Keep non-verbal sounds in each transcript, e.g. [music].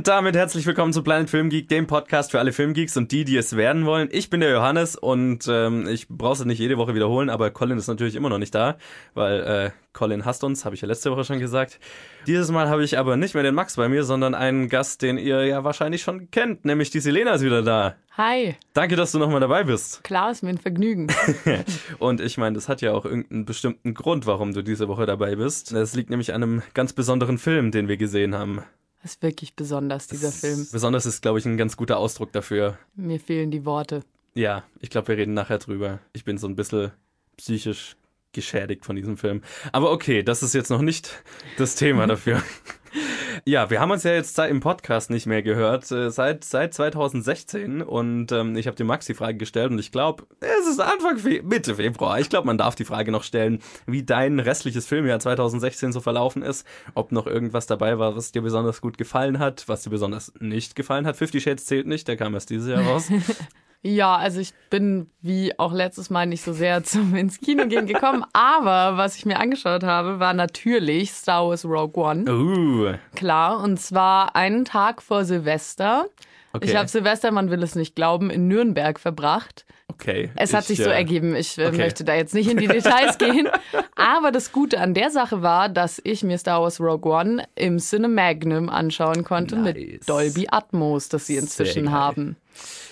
Und damit herzlich willkommen zu Planet Film Geek, dem Podcast für alle Filmgeeks und die, die es werden wollen. Ich bin der Johannes und ähm, ich brauche es nicht jede Woche wiederholen, aber Colin ist natürlich immer noch nicht da, weil äh, Colin hasst uns, habe ich ja letzte Woche schon gesagt. Dieses Mal habe ich aber nicht mehr den Max bei mir, sondern einen Gast, den ihr ja wahrscheinlich schon kennt, nämlich die Selena ist wieder da. Hi. Danke, dass du nochmal dabei bist. Klar, ist mir ein Vergnügen. [laughs] und ich meine, das hat ja auch irgendeinen bestimmten Grund, warum du diese Woche dabei bist. Das liegt nämlich an einem ganz besonderen Film, den wir gesehen haben. Das ist wirklich besonders, dieser Das- Film. Besonders ist, glaube ich, ein ganz guter Ausdruck dafür. Mir fehlen die Worte. Ja, ich glaube, wir reden nachher drüber. Ich bin so ein bisschen psychisch geschädigt von diesem Film. Aber okay, das ist jetzt noch nicht das Thema dafür. [laughs] Ja, wir haben uns ja jetzt im Podcast nicht mehr gehört, äh, seit, seit 2016 und ähm, ich habe dem Max die Frage gestellt und ich glaube, es ist Anfang, Fe Mitte Februar, ich glaube, man darf die Frage noch stellen, wie dein restliches Filmjahr 2016 so verlaufen ist, ob noch irgendwas dabei war, was dir besonders gut gefallen hat, was dir besonders nicht gefallen hat. Fifty Shades zählt nicht, der kam erst dieses Jahr raus. [laughs] Ja, also ich bin wie auch letztes Mal nicht so sehr [laughs] zum ins Kino gehen gekommen, aber was ich mir angeschaut habe, war natürlich Star Wars Rogue One. Uh, Klar, und zwar einen Tag vor Silvester. okay. Ich habe Silvester, man will es nicht glauben, in Nürnberg verbracht. Okay. Es hat ich, sich so äh, ergeben. Ich äh, okay. möchte da jetzt nicht in die Details [laughs] gehen. Aber das Gute an der Sache war, dass ich mir Star Wars Rogue One im Cinemagnum anschauen konnte Nice. mit Dolby Atmos, das sie inzwischen haben.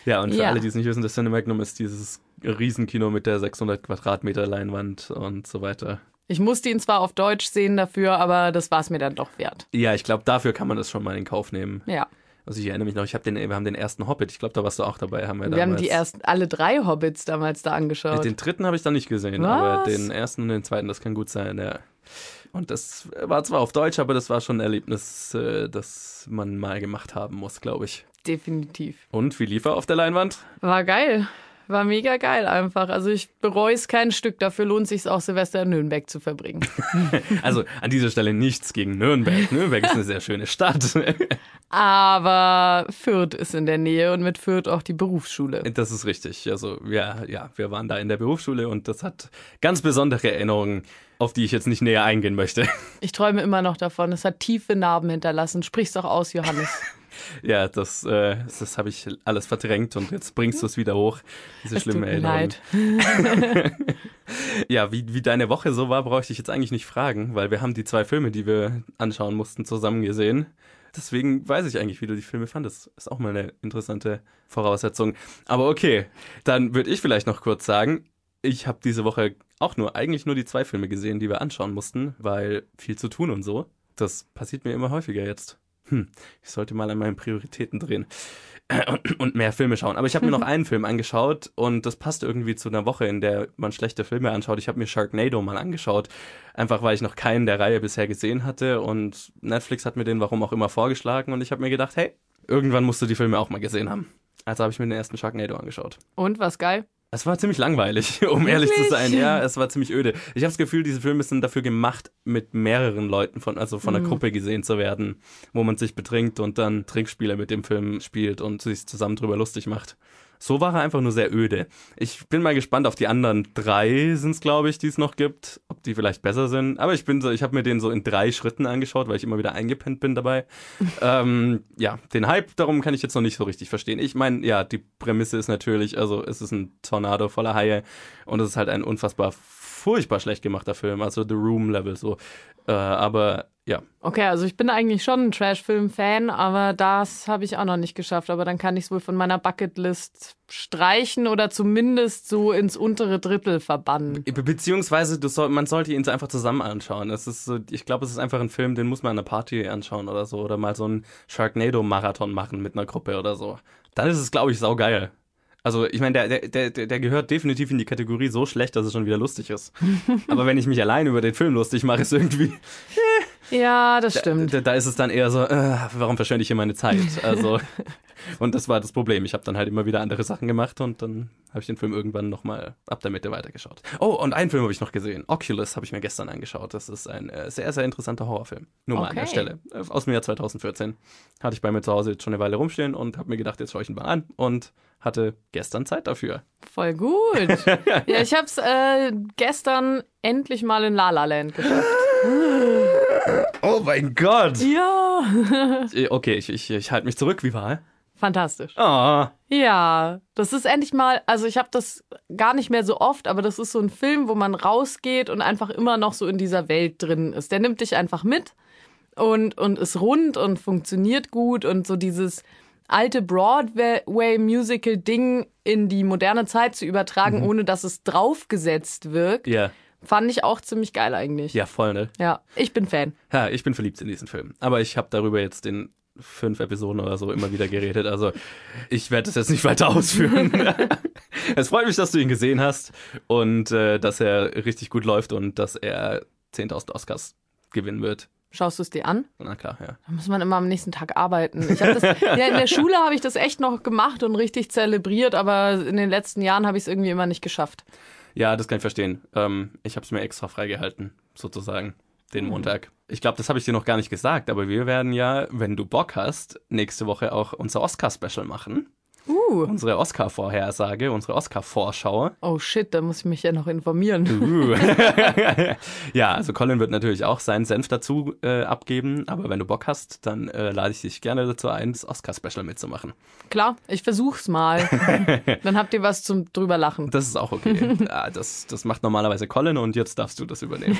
Ja, und für Ja. alle, die es nicht wissen, das Cinemagnum ist dieses Riesenkino mit der 600 Quadratmeter Leinwand und so weiter. Ich musste ihn zwar auf Deutsch sehen dafür, aber das war es mir dann doch wert. Ja, ich glaube, dafür kann man das schon mal in Kauf nehmen. Ja. Also ich erinnere mich noch, ich hab den, wir haben den ersten Hobbit, ich glaube, da warst du auch dabei, haben wir, Wir haben damals. die ersten, alle drei Hobbits damals da angeschaut. Den dritten habe ich dann nicht gesehen, aber Was? den ersten und den zweiten, das kann gut sein, ja. Und das war zwar auf Deutsch, aber das war schon ein Erlebnis, äh, das man mal gemacht haben muss, glaube ich. Definitiv. Und wie lief er auf der Leinwand? War geil. War mega geil einfach. Also ich bereue es kein Stück. Dafür lohnt sich auch Silvester in Nürnberg zu verbringen. [laughs] Also an dieser Stelle nichts gegen Nürnberg. Nürnberg ist eine sehr schöne Stadt. [laughs] Aber Fürth ist in der Nähe und mit Fürth auch die Berufsschule. Das ist richtig. Also ja, ja, wir waren da in der Berufsschule und das hat ganz besondere Erinnerungen, auf die ich jetzt nicht näher eingehen möchte. Ich träume immer noch davon. Es hat tiefe Narben hinterlassen. Sprich's doch aus, Johannes. [laughs] Ja, das, äh, das habe ich alles verdrängt und jetzt bringst du es wieder hoch. Diese Es schlimme Erinnerung. leid. [laughs] Ja, wie, wie deine Woche so war, brauche ich dich jetzt eigentlich nicht fragen, weil wir haben die zwei Filme, die wir anschauen mussten, zusammen gesehen. Deswegen weiß ich eigentlich, wie du die Filme fandest. Ist auch mal eine interessante Voraussetzung. Aber okay, dann würde ich vielleicht noch kurz sagen, ich habe diese Woche auch nur, eigentlich nur die zwei Filme gesehen, die wir anschauen mussten, weil viel zu tun und so. Das passiert mir immer häufiger jetzt. Hm, ich sollte mal an meinen Prioritäten drehen und, [clears throat] und mehr Filme schauen. Aber ich habe mir noch [laughs] einen Film angeschaut und das passt irgendwie zu einer Woche, in der man schlechte Filme anschaut. Ich habe mir Sharknado mal angeschaut, einfach weil ich noch keinen der Reihe bisher gesehen hatte und Netflix hat mir den warum auch immer vorgeschlagen und ich habe mir gedacht, hey, irgendwann musst du die Filme auch mal gesehen haben. Also habe ich mir den ersten Sharknado angeschaut. Und was geil? Es war ziemlich langweilig, [laughs] um ehrlich zu sein. Ja, es war ziemlich öde. Ich habe das Gefühl, diese Filme sind dafür gemacht, mit mehreren Leuten von, also von einer Gruppe gesehen zu werden, wo man sich betrinkt und dann Trinkspiele mit dem Film spielt und sich zusammen drüber lustig macht. So war er einfach nur sehr öde. Ich bin mal gespannt auf die anderen drei, sind es glaube ich, die es noch gibt, ob die vielleicht besser sind. Aber ich bin so, ich habe mir den so in drei Schritten angeschaut, weil ich immer wieder eingepennt bin dabei. [laughs] ähm, ja, den Hype darum kann ich jetzt noch nicht so richtig verstehen. Ich meine, ja, die Prämisse ist natürlich, also es ist ein Tornado voller Haie und es ist halt ein unfassbar furchtbar schlecht gemachter Film, also The Room Level so. Äh, aber ja, Okay, also ich bin eigentlich schon ein Trash-Film-Fan, aber das habe ich auch noch nicht geschafft. Aber dann kann ich es wohl von meiner Bucketlist streichen oder zumindest so ins untere Drittel verbannen. Be beziehungsweise soll, man sollte ihn einfach zusammen anschauen. Es ist so, ich glaube, es ist einfach ein Film, den muss man an einer Party anschauen oder so oder mal so einen Sharknado-Marathon machen mit einer Gruppe oder so. Dann ist es, glaube ich, saugeil. Also ich meine, der, der, der, der gehört definitiv in die Kategorie so schlecht, dass es schon wieder lustig ist. [laughs] Aber wenn ich mich allein über den Film lustig mache, ist irgendwie, [laughs] Ja, das stimmt. da, da ist es dann eher so, äh, warum verschwende ich hier meine Zeit? Also [laughs] und das war das Problem. Ich habe dann halt immer wieder andere Sachen gemacht und dann habe ich den Film irgendwann nochmal ab der Mitte weitergeschaut. Oh, und einen Film habe ich noch gesehen. Oculus habe ich mir gestern angeschaut. Das ist ein äh, sehr, sehr interessanter Horrorfilm. Nur mal an der Okay. Stelle. Äh, Aus dem Jahr 2014. Hatte ich bei mir zu Hause jetzt schon eine Weile rumstehen und habe mir gedacht, jetzt schaue ich ihn mal an und hatte gestern Zeit dafür. Voll gut. [laughs] Ja, ich habe es äh, gestern endlich mal in La La Land geschafft. [laughs] Oh mein Gott. Ja. Okay, ich, ich, ich halte mich zurück. Wie war? Fantastisch. Ah. Ja, das ist endlich mal, also ich habe das gar nicht mehr so oft, aber das ist so ein Film, wo man rausgeht und einfach immer noch so in dieser Welt drin ist. Der nimmt dich einfach mit und, und ist rund und funktioniert gut und so dieses alte Broadway-Musical-Ding in die moderne Zeit zu übertragen, ohne dass es draufgesetzt wirkt, Ja. Fand ich auch ziemlich geil eigentlich. Ja, voll, ne? Ja, ich bin Fan. Ja, ich bin verliebt in diesen Film. Aber ich habe darüber jetzt in fünf Episoden oder so immer wieder geredet. Also ich werde es jetzt nicht weiter ausführen. [laughs] es freut mich, dass du ihn gesehen hast und äh, dass er richtig gut läuft und dass er 10.000 Oscars gewinnen wird. Schaust du es dir an? Na klar, ja. Da muss man immer am nächsten Tag arbeiten. Das, ja, in der Schule habe ich das echt noch gemacht und richtig zelebriert, aber in den letzten Jahren habe ich es irgendwie immer nicht geschafft. Ja, das kann ich verstehen. Ähm, ich habe es mir extra freigehalten, sozusagen, den Montag. Ich glaube, das habe ich dir noch gar nicht gesagt, aber wir werden ja, wenn du Bock hast, nächste Woche auch unser Oscar-Special machen. Uh. Unsere Oscar-Vorhersage, unsere Oscar-Vorschau. Oh shit, da muss ich mich ja noch informieren. Uh. [laughs] [laughs] ja, also Colin wird natürlich auch seinen Senf dazu äh, abgeben, aber wenn du Bock hast, dann äh, lade ich dich gerne dazu ein, das Oscar-Special mitzumachen. Klar, ich versuch's mal. [laughs] Dann habt ihr was zum drüber lachen. Das ist auch okay. ja, das, das macht normalerweise Colin und jetzt darfst du das übernehmen.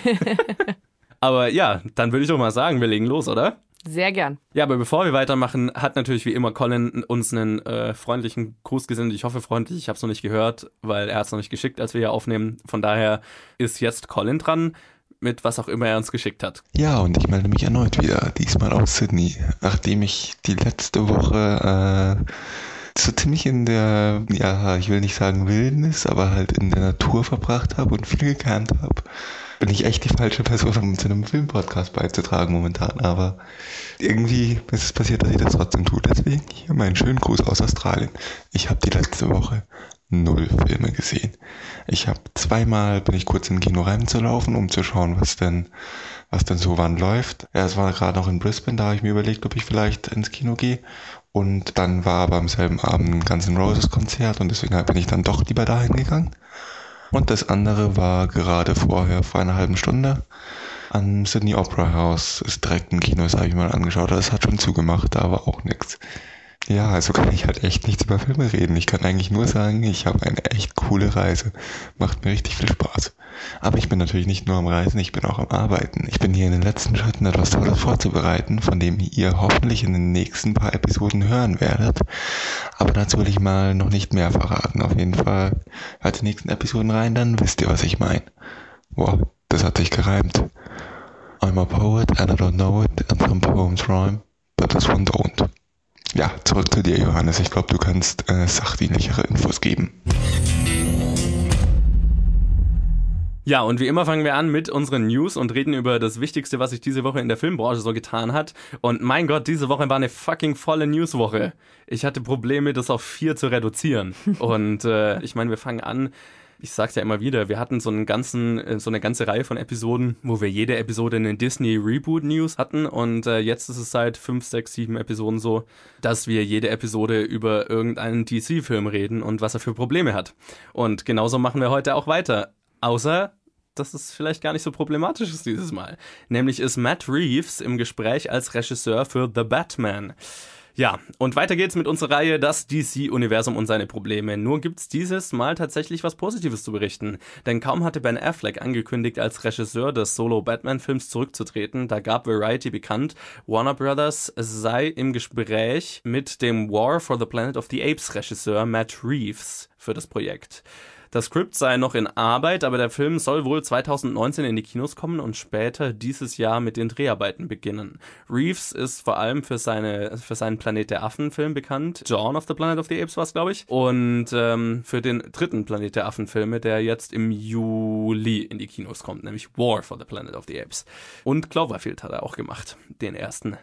aber ja, dann würde ich doch mal sagen, wir legen los, oder? Sehr gern. Ja, aber bevor wir weitermachen, hat natürlich wie immer Colin uns einen äh, freundlichen Gruß gesendet. Ich hoffe freundlich, ich habe es noch nicht gehört, weil er hat es noch nicht geschickt, als wir hier aufnehmen. Von daher ist jetzt Colin dran mit was auch immer er uns geschickt hat. Ja, und ich melde mich erneut wieder, diesmal aus Sydney, nachdem ich die letzte Woche äh, so ziemlich in der, ja, ich will nicht sagen Wildnis, aber halt in der Natur verbracht habe und viel gelernt habe. Bin ich echt die falsche Person, um zu einem Filmpodcast beizutragen momentan, aber irgendwie ist es passiert, dass ich das trotzdem tue. Deswegen hier meinen schönen Gruß aus Australien. Ich habe die letzte Woche null Filme gesehen. Ich habe zweimal bin ich kurz im Kino reinzulaufen, um zu schauen, was denn was denn so wann läuft. Es war gerade noch in Brisbane, da habe ich mir überlegt, ob ich vielleicht ins Kino gehe. Und dann war aber am selben Abend ein Guns N' Roses Konzert und deswegen bin ich dann doch lieber dahin gegangen. Und das andere war gerade vorher, vor einer halben Stunde, am Sydney Opera House. Ist direkt ein Kino, das habe ich mal angeschaut. Das hat schon zugemacht, da war auch nichts. Ja, also kann ich halt echt nichts über Filme reden. Ich kann eigentlich nur sagen, ich habe eine echt coole Reise. Macht mir richtig viel Spaß. Aber ich bin natürlich nicht nur am Reisen, ich bin auch am Arbeiten. Ich bin hier in den letzten Schritten etwas Tolles vorzubereiten, von dem ihr hoffentlich in den nächsten paar Episoden hören werdet. Aber dazu will ich mal noch nicht mehr verraten. Auf jeden Fall hört die nächsten Episoden rein, dann wisst ihr, was ich meine. Boah, das hat sich gereimt. I'm a poet and I don't know it and some poems rhyme, but this one don't. Ja, zurück zu dir, Johannes. Ich glaube, du kannst äh, sachdienlichere Infos geben. Ja, und wie immer fangen wir an mit unseren News und reden über das Wichtigste, was sich diese Woche in der Filmbranche so getan hat. Und mein Gott, diese Woche war eine fucking volle Newswoche. Ich hatte Probleme, das auf vier zu reduzieren. [laughs] Und äh, ich meine, wir fangen an. Ich sag's ja immer wieder, wir hatten so einen ganzen, äh, so eine ganze Reihe von Episoden, wo wir jede Episode eine Disney Reboot News hatten und äh, jetzt ist es seit fünf, sechs, sieben Episoden so, dass wir jede Episode über irgendeinen DC-Film reden und was er für Probleme hat. Und genauso machen wir heute auch weiter. Außer dass es vielleicht gar nicht so problematisch ist dieses Mal. Nämlich ist Matt Reeves im Gespräch als Regisseur für The Batman. Ja, und weiter geht's mit unserer Reihe Das DC-Universum und seine Probleme. Nur gibt's dieses Mal tatsächlich was Positives zu berichten. Denn kaum hatte Ben Affleck angekündigt, als Regisseur des Solo-Batman-Films zurückzutreten, da gab Variety bekannt, Warner Brothers sei im Gespräch mit dem War for the Planet of the Apes Regisseur Matt Reeves für das Projekt. Das Skript sei noch in Arbeit, aber der Film soll wohl 2019 in die Kinos kommen und später dieses Jahr mit den Dreharbeiten beginnen. Reeves ist vor allem für seine für seinen Planet der Affen Film bekannt. Dawn of the Planet of the Apes war es, glaube ich. Und ähm, für den dritten Planet der Affen Filme, der jetzt im Juli in die Kinos kommt, nämlich War for the Planet of the Apes. Und Cloverfield hat er auch gemacht, den ersten.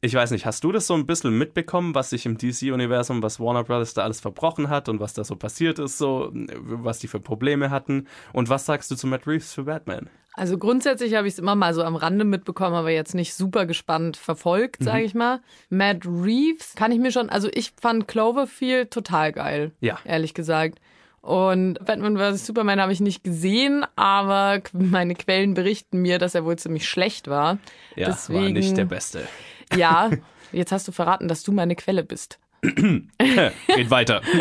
Ich weiß nicht, hast du das so ein bisschen mitbekommen, was sich im DC-Universum, was Warner Brothers da alles verbrochen hat und was da so passiert ist, so, was die für Probleme hatten? Und was sagst du zu Matt Reeves für Batman? Also grundsätzlich habe ich es immer mal so am Rande mitbekommen, aber jetzt nicht super gespannt verfolgt, sage ich mal. Matt Reeves kann ich mir schon, also ich fand Cloverfield total geil, Ja. ehrlich gesagt. Und Batman vs. Superman habe ich nicht gesehen, aber [laughs] meine Quellen berichten mir, dass er wohl ziemlich schlecht war. Ja, Deswegen, war nicht der Beste. Ja, jetzt hast du verraten, dass du meine Quelle bist. [clears throat] Geht weiter. [laughs]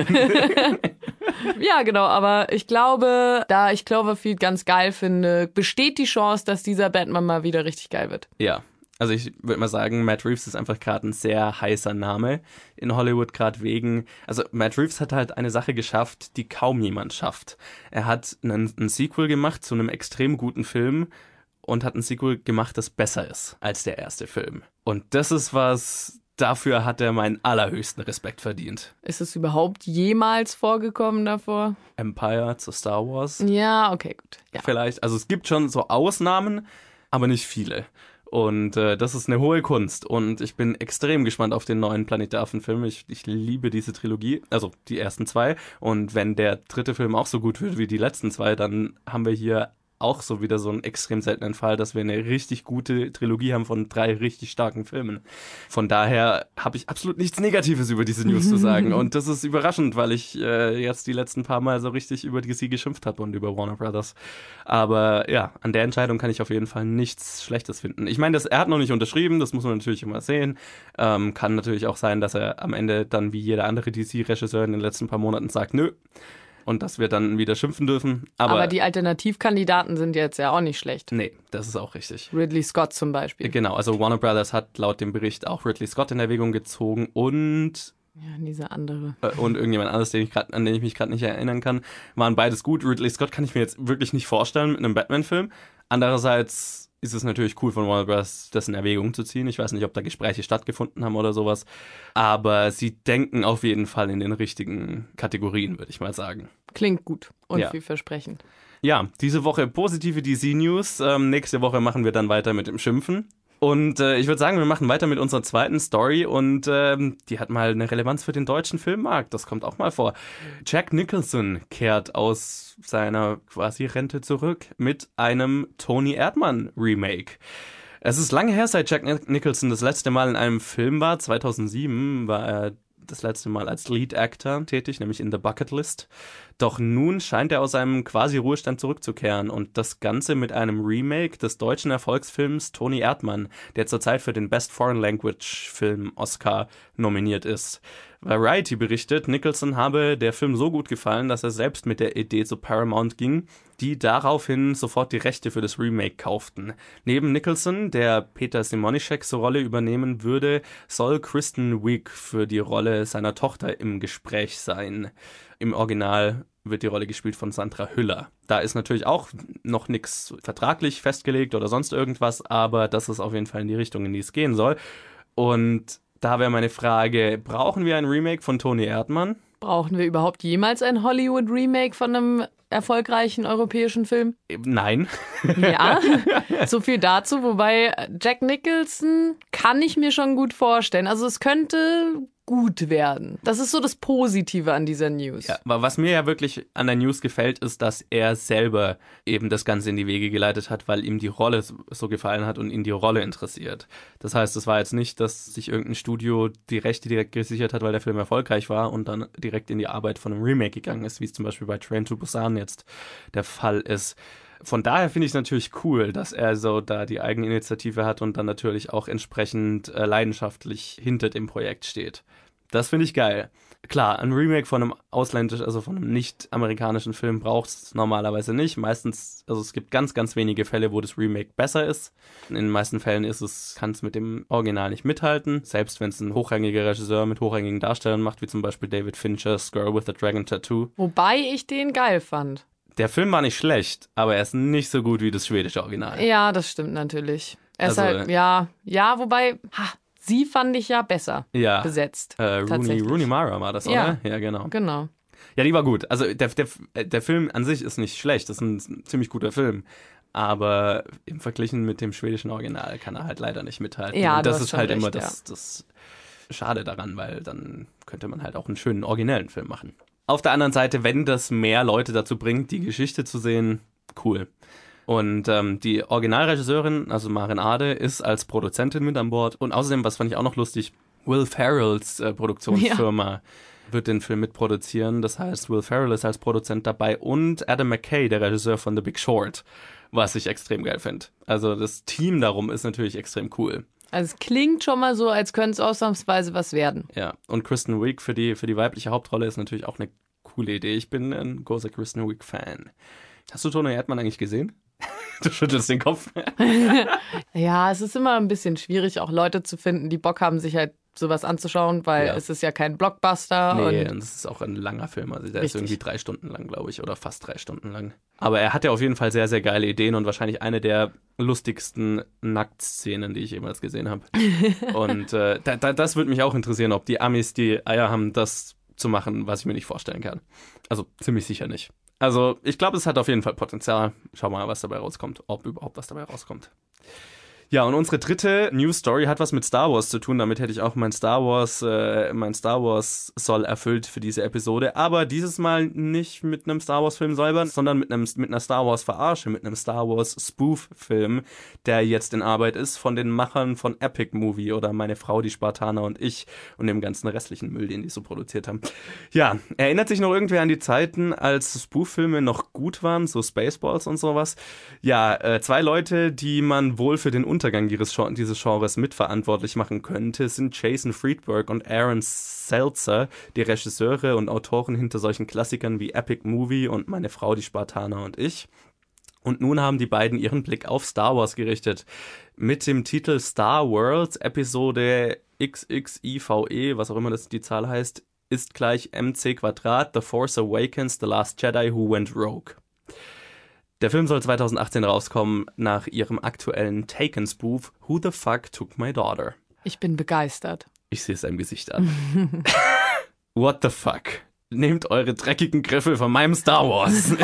Ja, genau, aber ich glaube, da ich Cloverfield ganz geil finde, besteht die Chance, dass dieser Batman mal wieder richtig geil wird. Ja. Also ich würde mal sagen, Matt Reeves ist einfach gerade ein sehr heißer Name in Hollywood, gerade wegen. Also Matt Reeves hat halt eine Sache geschafft, die kaum jemand schafft. Er hat einen, einen Sequel gemacht zu einem extrem guten Film und hat ein Sequel gemacht, das besser ist als der erste Film. Und das ist was, dafür hat er meinen allerhöchsten Respekt verdient. Ist es überhaupt jemals vorgekommen davor? Empire zu Star Wars. Ja, okay, gut. Ja. Vielleicht. Also es gibt schon so Ausnahmen, aber nicht viele. Und äh, das ist eine hohe Kunst. Und ich bin extrem gespannt auf den neuen Planet der Affen-Film. Ich, ich liebe diese Trilogie, also die ersten zwei. Und wenn der dritte Film auch so gut wird wie die letzten zwei, dann haben wir hier auch so wieder so einen extrem seltenen Fall, dass wir eine richtig gute Trilogie haben von drei richtig starken Filmen. Von daher habe ich absolut nichts Negatives über diese News zu [laughs] sagen. Und das ist überraschend, weil ich äh, jetzt die letzten paar Mal so richtig über DC geschimpft habe und über Warner Brothers. Aber ja, an der Entscheidung kann ich auf jeden Fall nichts Schlechtes finden. Ich meine, er hat noch nicht unterschrieben, das muss man natürlich immer sehen. Ähm, kann natürlich auch sein, dass er am Ende dann wie jeder andere DC-Regisseur in den letzten paar Monaten sagt, nö, und dass wir dann wieder schimpfen dürfen. Aber, Aber die Alternativkandidaten sind jetzt ja auch nicht schlecht. nee, das ist auch richtig. Ridley Scott zum Beispiel. Genau, also Warner Brothers hat laut dem Bericht auch Ridley Scott in Erwägung gezogen und Ja, dieser andere. äh, und irgendjemand anderes, den ich grad, an den ich mich gerade nicht erinnern kann, waren beides gut. Ridley Scott kann ich mir jetzt wirklich nicht vorstellen mit einem Batman-Film. Andererseits ist es natürlich cool von Warner Bros. das in Erwägung zu ziehen. Ich weiß nicht, ob da Gespräche stattgefunden haben oder sowas. Aber sie denken auf jeden Fall in den richtigen Kategorien, würde ich mal sagen. Klingt gut und Ja. vielversprechend. Ja, diese Woche positive DC-News. Ähm, nächste Woche machen wir dann weiter mit dem Schimpfen. Und äh, ich würde sagen, wir machen weiter mit unserer zweiten Story und ähm, die hat mal eine Relevanz für den deutschen Filmmarkt. Das kommt auch mal vor. Jack Nicholson kehrt aus seiner quasi Rente zurück mit einem Tony Erdmann Remake. Es ist lange her, seit Jack Nic- Nicholson das letzte Mal in einem Film war. 2007 war er das letzte Mal als Lead Actor tätig, nämlich in The Bucket List. Doch nun scheint er aus seinem quasi Ruhestand zurückzukehren und das Ganze mit einem Remake des deutschen Erfolgsfilms Tony Erdmann, der zurzeit für den Best Foreign Language Film Oscar nominiert ist. Variety berichtet, Nicholson habe der Film so gut gefallen, dass er selbst mit der Idee zu Paramount ging, die daraufhin sofort die Rechte für das Remake kauften. Neben Nicholson, der Peter Simonischek zur Rolle übernehmen würde, soll Kristen Wiig für die Rolle seiner Tochter im Gespräch sein. Im Original wird die Rolle gespielt von Sandra Hüller. Da ist natürlich auch noch nichts vertraglich festgelegt oder sonst irgendwas, aber das ist auf jeden Fall in die Richtung, in die es gehen soll. Und da wäre meine Frage, brauchen wir ein Remake von Tony Erdmann? Brauchen wir überhaupt jemals ein Hollywood-Remake von einem erfolgreichen europäischen Film? Nein. Ja, [laughs] so viel dazu. Wobei Jack Nicholson kann ich mir schon gut vorstellen. Also es könnte gut werden. Das ist so das Positive an dieser News. Ja, aber was mir ja wirklich an der News gefällt, ist, dass er selber eben das Ganze in die Wege geleitet hat, weil ihm die Rolle so- gefallen hat und ihn die Rolle interessiert. Das heißt, es war jetzt nicht, dass sich irgendein Studio die Rechte direkt gesichert hat, weil der Film erfolgreich war und dann direkt in die Arbeit von einem Remake gegangen ist, wie es zum Beispiel bei Train to Busan jetzt der Fall ist. Von daher finde ich es natürlich cool, dass er so da die Eigeninitiative hat und dann natürlich auch entsprechend äh, leidenschaftlich hinter dem Projekt steht. Das finde ich geil. Klar, ein Remake von einem ausländischen, also von einem nicht-amerikanischen Film braucht es normalerweise nicht. Meistens, also es gibt ganz, ganz wenige Fälle, wo das Remake besser ist. In den meisten Fällen ist es, kann es mit dem Original nicht mithalten. Selbst wenn es ein hochrangiger Regisseur mit hochrangigen Darstellern macht, wie zum Beispiel David Fincher's Girl with the Dragon Tattoo. Wobei ich den geil fand. Der Film war nicht schlecht, aber er ist nicht so gut wie das schwedische Original. Ja, das stimmt natürlich. Er ist Also, halt, ja, ja, wobei, ha, sie fand ich ja besser Ja. besetzt. Äh, Rooney. Rooney Mara war das, Ja. oder? Ja, genau. Genau. Ja, die war gut. Also der, der, der Film an sich ist nicht schlecht. Das ist ein ziemlich guter Film. Aber im Verglichen mit dem schwedischen Original kann er halt leider nicht mithalten. Ja, Und das ist halt recht, immer das, das Schade daran, weil dann könnte man halt auch einen schönen originellen Film machen. Auf der anderen Seite, wenn das mehr Leute dazu bringt, die Geschichte zu sehen, cool. Und ähm, die Originalregisseurin, also Maren Ade, ist als Produzentin mit an Bord. Und außerdem, was fand ich auch noch lustig, Will Ferrells äh, Produktionsfirma wird den Film mitproduzieren. Das heißt, Will Ferrell ist als Produzent dabei und Adam McKay, der Regisseur von The Big Short, was ich extrem geil finde. Also das Team darum ist natürlich extrem cool. Also es klingt schon mal so, als könnte es ausnahmsweise was werden. Ja, und Kristen Wiig für die, für die weibliche Hauptrolle ist natürlich auch eine coole Idee. Ich bin ein großer Kristen Wiig-Fan. Hast du Tony Erdmann eigentlich gesehen? [laughs] Du schüttelst den Kopf. [laughs] ja, es ist immer ein bisschen schwierig, auch Leute zu finden, die Bock haben, sich halt sowas anzuschauen, weil ja. es ist ja kein Blockbuster. Nee, und es ist auch ein langer Film. Also der richtig. ist irgendwie drei Stunden lang, glaube ich, oder fast drei Stunden lang. Aber er hat ja auf jeden Fall sehr, sehr geile Ideen und wahrscheinlich eine der lustigsten Nacktszenen, die ich jemals gesehen habe. [laughs] und äh, da, da, das würde mich auch interessieren, ob die Amis die Eier haben, das zu machen, was ich mir nicht vorstellen kann. Also ziemlich sicher nicht. Also ich glaube, es hat auf jeden Fall Potenzial. Schau mal, was dabei rauskommt, ob überhaupt was dabei rauskommt. Ja, und unsere dritte News Story hat was mit Star Wars zu tun. Damit hätte ich auch mein Star Wars, äh, mein Star Wars soll erfüllt für diese Episode. Aber dieses Mal nicht mit einem Star Wars Film selber, sondern mit einem, mit einer Star Wars Verarsche, mit einem Star Wars Spoof Film, der jetzt in Arbeit ist von den Machern von Epic Movie oder meine Frau, die Spartaner und ich und dem ganzen restlichen Müll, den die so produziert haben. Ja, erinnert sich noch irgendwer an die Zeiten, als Spoof Filme noch gut waren, so Spaceballs und sowas? Ja, äh, zwei Leute, die man wohl für den Untergang dieses Genres mitverantwortlich machen könnte, sind Jason Friedberg und Aaron Seltzer, die Regisseure und Autoren hinter solchen Klassikern wie Epic Movie und Meine Frau, die Spartaner und ich. Und nun haben die beiden ihren Blick auf Star Wars gerichtet. Mit dem Titel Star Worlds Episode XXIVE, was auch immer das die Zahl heißt, ist gleich MC Quadrat, The Force Awakens, The Last Jedi Who Went Rogue. Der Film soll 2018 rauskommen nach ihrem aktuellen Taken-Spoof Who the Fuck Took My Daughter? Ich bin begeistert. Ich sehe es seinem Gesicht an. [laughs] What the fuck? Nehmt eure dreckigen Griffel von meinem Star Wars. [laughs]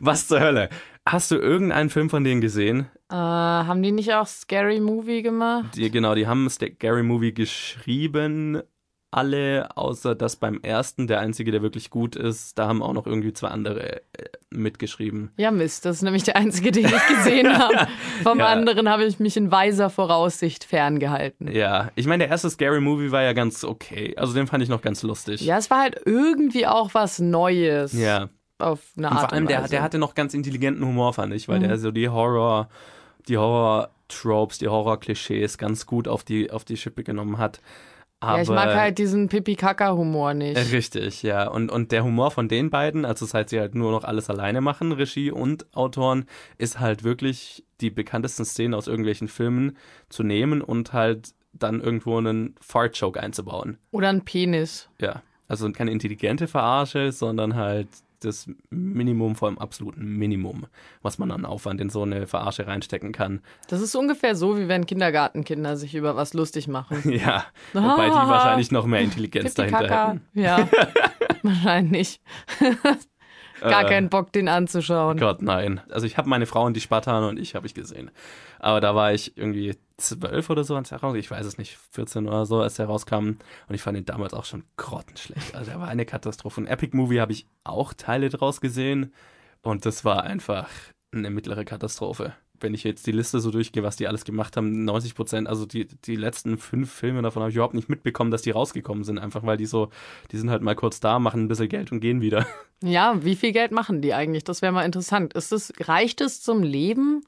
Was zur Hölle? Hast du irgendeinen Film von denen gesehen? Äh, haben die nicht auch Scary Movie gemacht? Die, genau, die haben Scary Movie geschrieben alle, außer dass beim ersten, der einzige, der wirklich gut ist, da haben auch noch irgendwie zwei andere äh, mitgeschrieben. Ja, Mist, das ist nämlich der einzige, den ich gesehen [laughs] habe. Vom ja. anderen habe ich mich in weiser Voraussicht ferngehalten. Ja, ich meine, der erste Scary Movie war ja ganz okay. Also den fand ich noch ganz lustig. Ja, es war halt irgendwie auch was Neues. Ja. Auf eine Art. Und vor allem, der, der hatte noch ganz intelligenten Humor, fand ich, weil mhm. der so die Horror, die Horror-Tropes, die Horror-Klischees ganz gut auf die, auf die Schippe genommen hat. Aber, ja, ich mag halt diesen Pipi-Kaka-Humor nicht. Richtig, ja. Und, und der Humor von den beiden, also seit sie halt nur noch alles alleine machen, Regie und Autoren, ist halt wirklich die bekanntesten Szenen aus irgendwelchen Filmen zu nehmen und halt dann irgendwo einen Fart-Joke einzubauen. Oder einen Penis. Ja. Also keine intelligente Verarsche, sondern halt das Minimum vor dem absoluten Minimum, was man an Aufwand in so eine Verarsche reinstecken kann. Das ist ungefähr so, wie wenn Kindergartenkinder sich über was lustig machen. [laughs] ja, wobei die wahrscheinlich noch mehr Intelligenz dahinter hätten. Ja, [laughs] wahrscheinlich. Gar äh, keinen Bock, den anzuschauen. Gott, nein. Also ich habe meine Frau und die Spartaner und ich habe ich gesehen. Aber da war ich irgendwie zwölf oder so, als er raus, ich weiß es nicht, 14 oder so, als er rauskam. Und ich fand ihn damals auch schon grottenschlecht. Also er war eine Katastrophe. Und Epic Movie habe ich auch Teile draus gesehen. Und das war einfach eine mittlere Katastrophe wenn ich jetzt die Liste so durchgehe, was die alles gemacht haben, 90 Prozent, also die, die letzten fünf Filme davon habe ich überhaupt nicht mitbekommen, dass die rausgekommen sind, einfach weil die so, die sind halt mal kurz da, machen ein bisschen Geld und gehen wieder. Ja, wie viel Geld machen die eigentlich? Das wäre mal interessant. Ist es, reicht es zum Leben?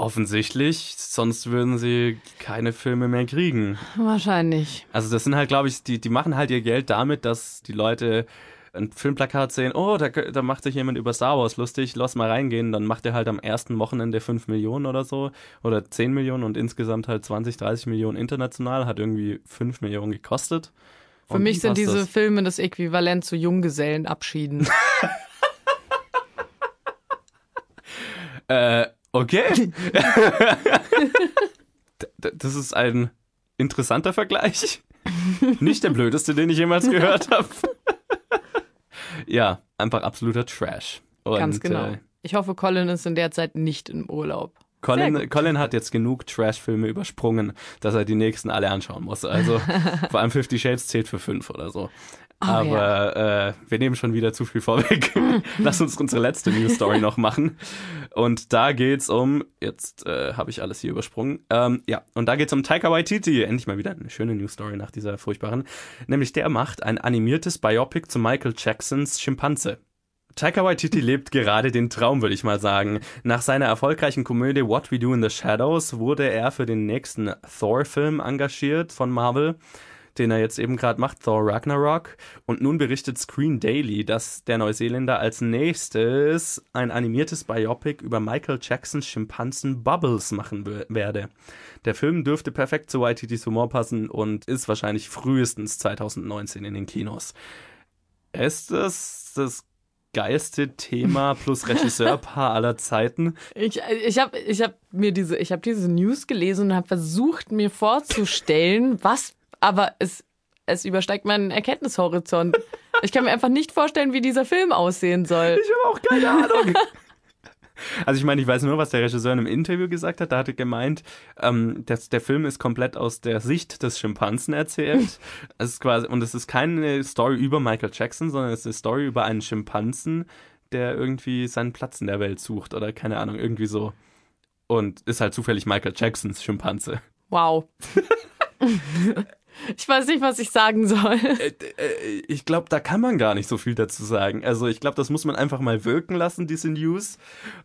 Offensichtlich, sonst würden sie keine Filme mehr kriegen. Wahrscheinlich. Also das sind halt, glaube ich, die, die machen halt ihr Geld damit, dass die Leute ein Filmplakat sehen, oh, da, da macht sich jemand über Star Wars lustig, lass mal reingehen, dann macht er halt am ersten Wochenende 5 Millionen oder so oder 10 Millionen und insgesamt halt 20, 30 Millionen international, hat irgendwie 5 Millionen gekostet. Für mich sind diese das. Filme das Äquivalent zu Junggesellenabschieden. [laughs] äh, okay. [laughs] [laughs] das ist ein interessanter Vergleich. [laughs] Nicht der blödeste, den ich jemals gehört habe ja, einfach absoluter Trash. Und, Ganz genau. Äh, ich hoffe, Colin ist in der Zeit nicht im Urlaub. Colin, Colin hat jetzt genug Trash-Filme übersprungen, dass er die nächsten alle anschauen muss. Also vor allem Fifty Shades zählt für fünf oder so. Aber äh, wir nehmen schon wieder zu viel vorweg. [laughs] Lass uns unsere letzte News Story noch machen. Und da geht's um, jetzt äh, habe ich alles hier übersprungen. Ähm, ja, und da geht's um Taika Waititi. Endlich mal wieder eine schöne News Story nach dieser furchtbaren. Nämlich der macht ein animiertes Biopic zu Michael Jacksons Schimpanse. Taika Waititi lebt gerade den Traum, würde ich mal sagen. Nach seiner erfolgreichen Komödie What We Do in the Shadows wurde er für den nächsten Thor-Film engagiert von Marvel den er jetzt eben gerade macht, Thor Ragnarok. Und nun berichtet Screen Daily, dass der Neuseeländer als nächstes ein animiertes Biopic über Michael Jacksons Schimpansen Bubbles machen werde. Der Film dürfte perfekt zu YTTs Humor passen und ist wahrscheinlich frühestens 2019 in den Kinos. Ist das das geilste Thema plus Regisseurpaar aller Zeiten. Ich, ich habe ich hab mir diese, ich hab diese News gelesen und habe versucht, mir vorzustellen, was aber es, es übersteigt meinen Erkenntnishorizont. Ich kann mir einfach nicht vorstellen, wie dieser Film aussehen soll. Ich habe auch keine [laughs] Ahnung. Also ich meine, ich weiß nur, was der Regisseur in einem Interview gesagt hat. Da hat er gemeint, ähm, dass der Film ist komplett aus der Sicht des Schimpansen erzählt. [laughs] es ist quasi, und es ist keine Story über Michael Jackson, sondern es ist eine Story über einen Schimpansen, der irgendwie seinen Platz in der Welt sucht oder keine Ahnung, irgendwie so. Und ist halt zufällig Michael Jacksons Schimpanse. Wow. [laughs] Ich weiß nicht, was ich sagen soll. Äh, äh, ich glaube, da kann man gar nicht so viel dazu sagen. Also ich glaube, das muss man einfach mal wirken lassen, diese News.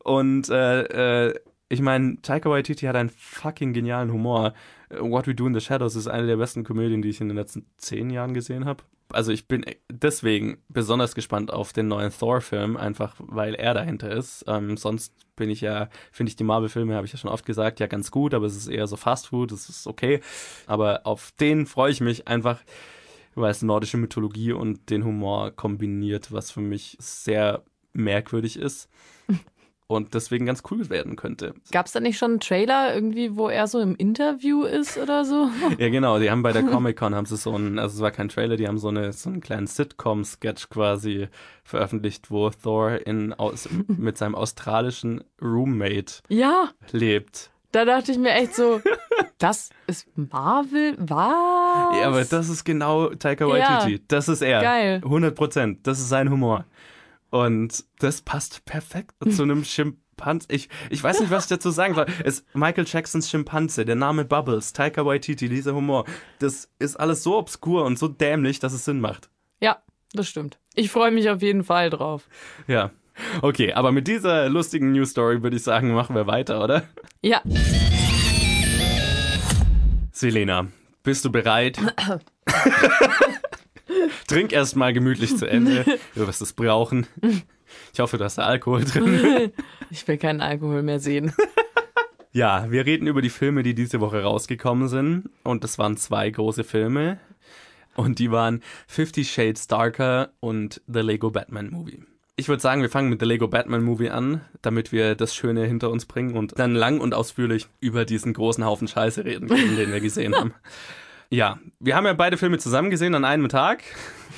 Und äh, äh, ich meine, Taika Waititi hat einen fucking genialen Humor. What We Do in the Shadows ist eine der besten Komödien, die ich in den letzten zehn Jahren gesehen habe also ich bin deswegen besonders gespannt auf den neuen Thor-Film, einfach weil er dahinter ist. Ähm, sonst bin ich ja, finde ich die Marvel-Filme, habe ich ja schon oft gesagt, ja ganz gut, aber es ist eher so Fast Food, das ist okay. Aber auf den freue ich mich einfach, weil es nordische Mythologie und den Humor kombiniert, was für mich sehr merkwürdig ist [laughs] und deswegen ganz cool werden könnte. Gab es da nicht schon einen Trailer irgendwie, wo er so im Interview ist oder so? [laughs] ja, genau. Die haben bei der [laughs] Comic Con haben sie so einen, also es war kein Trailer, die haben so, eine, so einen kleinen Sitcom-Sketch quasi veröffentlicht, wo Thor in, aus, mit seinem australischen Roommate ja. lebt. Da dachte ich mir echt so, das ist Marvel? Was? Ja, aber das ist genau Taika Waititi. Ja. Das ist er. Geil. 100 Prozent. Das ist sein Humor. Und das passt perfekt zu einem Schimpanse. Ich, ich weiß nicht, was ich dazu sagen soll. Es ist Michael Jacksons Schimpanse, der Name Bubbles, Taika Waititi, dieser Humor. Das ist alles so obskur und so dämlich, dass es Sinn macht. Ja, das stimmt. Ich freue mich auf jeden Fall drauf. Ja. Okay, aber mit dieser lustigen News Story würde ich sagen, machen wir weiter, oder? Ja. Selena, bist du bereit? [laughs] [laughs] Trink erst mal gemütlich zu Ende. [laughs] Du wirst es brauchen. Ich hoffe, du hast da Alkohol drin. Ich will keinen Alkohol mehr sehen. [laughs] Ja, wir reden über die Filme, die diese Woche rausgekommen sind. Und das waren zwei große Filme. Und die waren Fifty Shades Darker und The Lego Batman Movie. Ich würde sagen, wir fangen mit The Lego Batman Movie an, damit wir das Schöne hinter uns bringen und dann lang und ausführlich über diesen großen Haufen Scheiße reden können, den wir gesehen haben. Ja, wir haben ja beide Filme zusammen gesehen an einem Tag.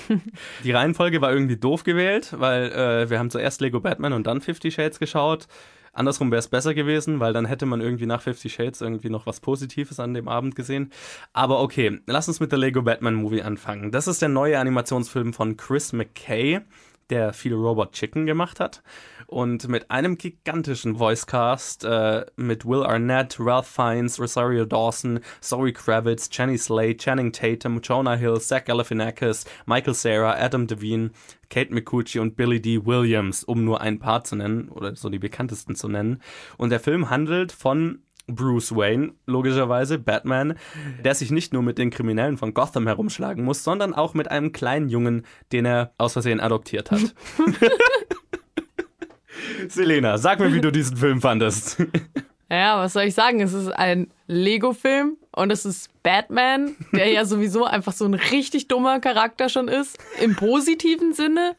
[laughs] Die Reihenfolge war irgendwie doof gewählt, weil äh, wir haben zuerst Lego Batman und dann Fifty Shades geschaut. Andersrum wäre es besser gewesen, weil dann hätte man irgendwie nach Fifty Shades irgendwie noch was Positives an dem Abend gesehen. Aber okay, lass uns mit der Lego Batman Movie anfangen. Das ist der neue Animationsfilm von Chris McKay der viel Robot Chicken gemacht hat. Und mit einem gigantischen Voicecast äh, mit Will Arnett, Ralph Fiennes, Rosario Dawson, Zoe Kravitz, Jenny Slate, Channing Tatum, Jonah Hill, Zach Galifianakis, Michael Cera, Adam Devine, Kate McCucci und Billy D. Williams, um nur ein paar zu nennen oder so die bekanntesten zu nennen. Und der Film handelt von Bruce Wayne, logischerweise, Batman, der sich nicht nur mit den Kriminellen von Gotham herumschlagen muss, sondern auch mit einem kleinen Jungen, den er aus Versehen adoptiert hat. [laughs] Selena, sag mir, wie du diesen Film fandest. Ja, was soll ich sagen? Es ist ein Lego-Film und es ist Batman, der ja sowieso einfach so ein richtig dummer Charakter schon ist. Im positiven Sinne.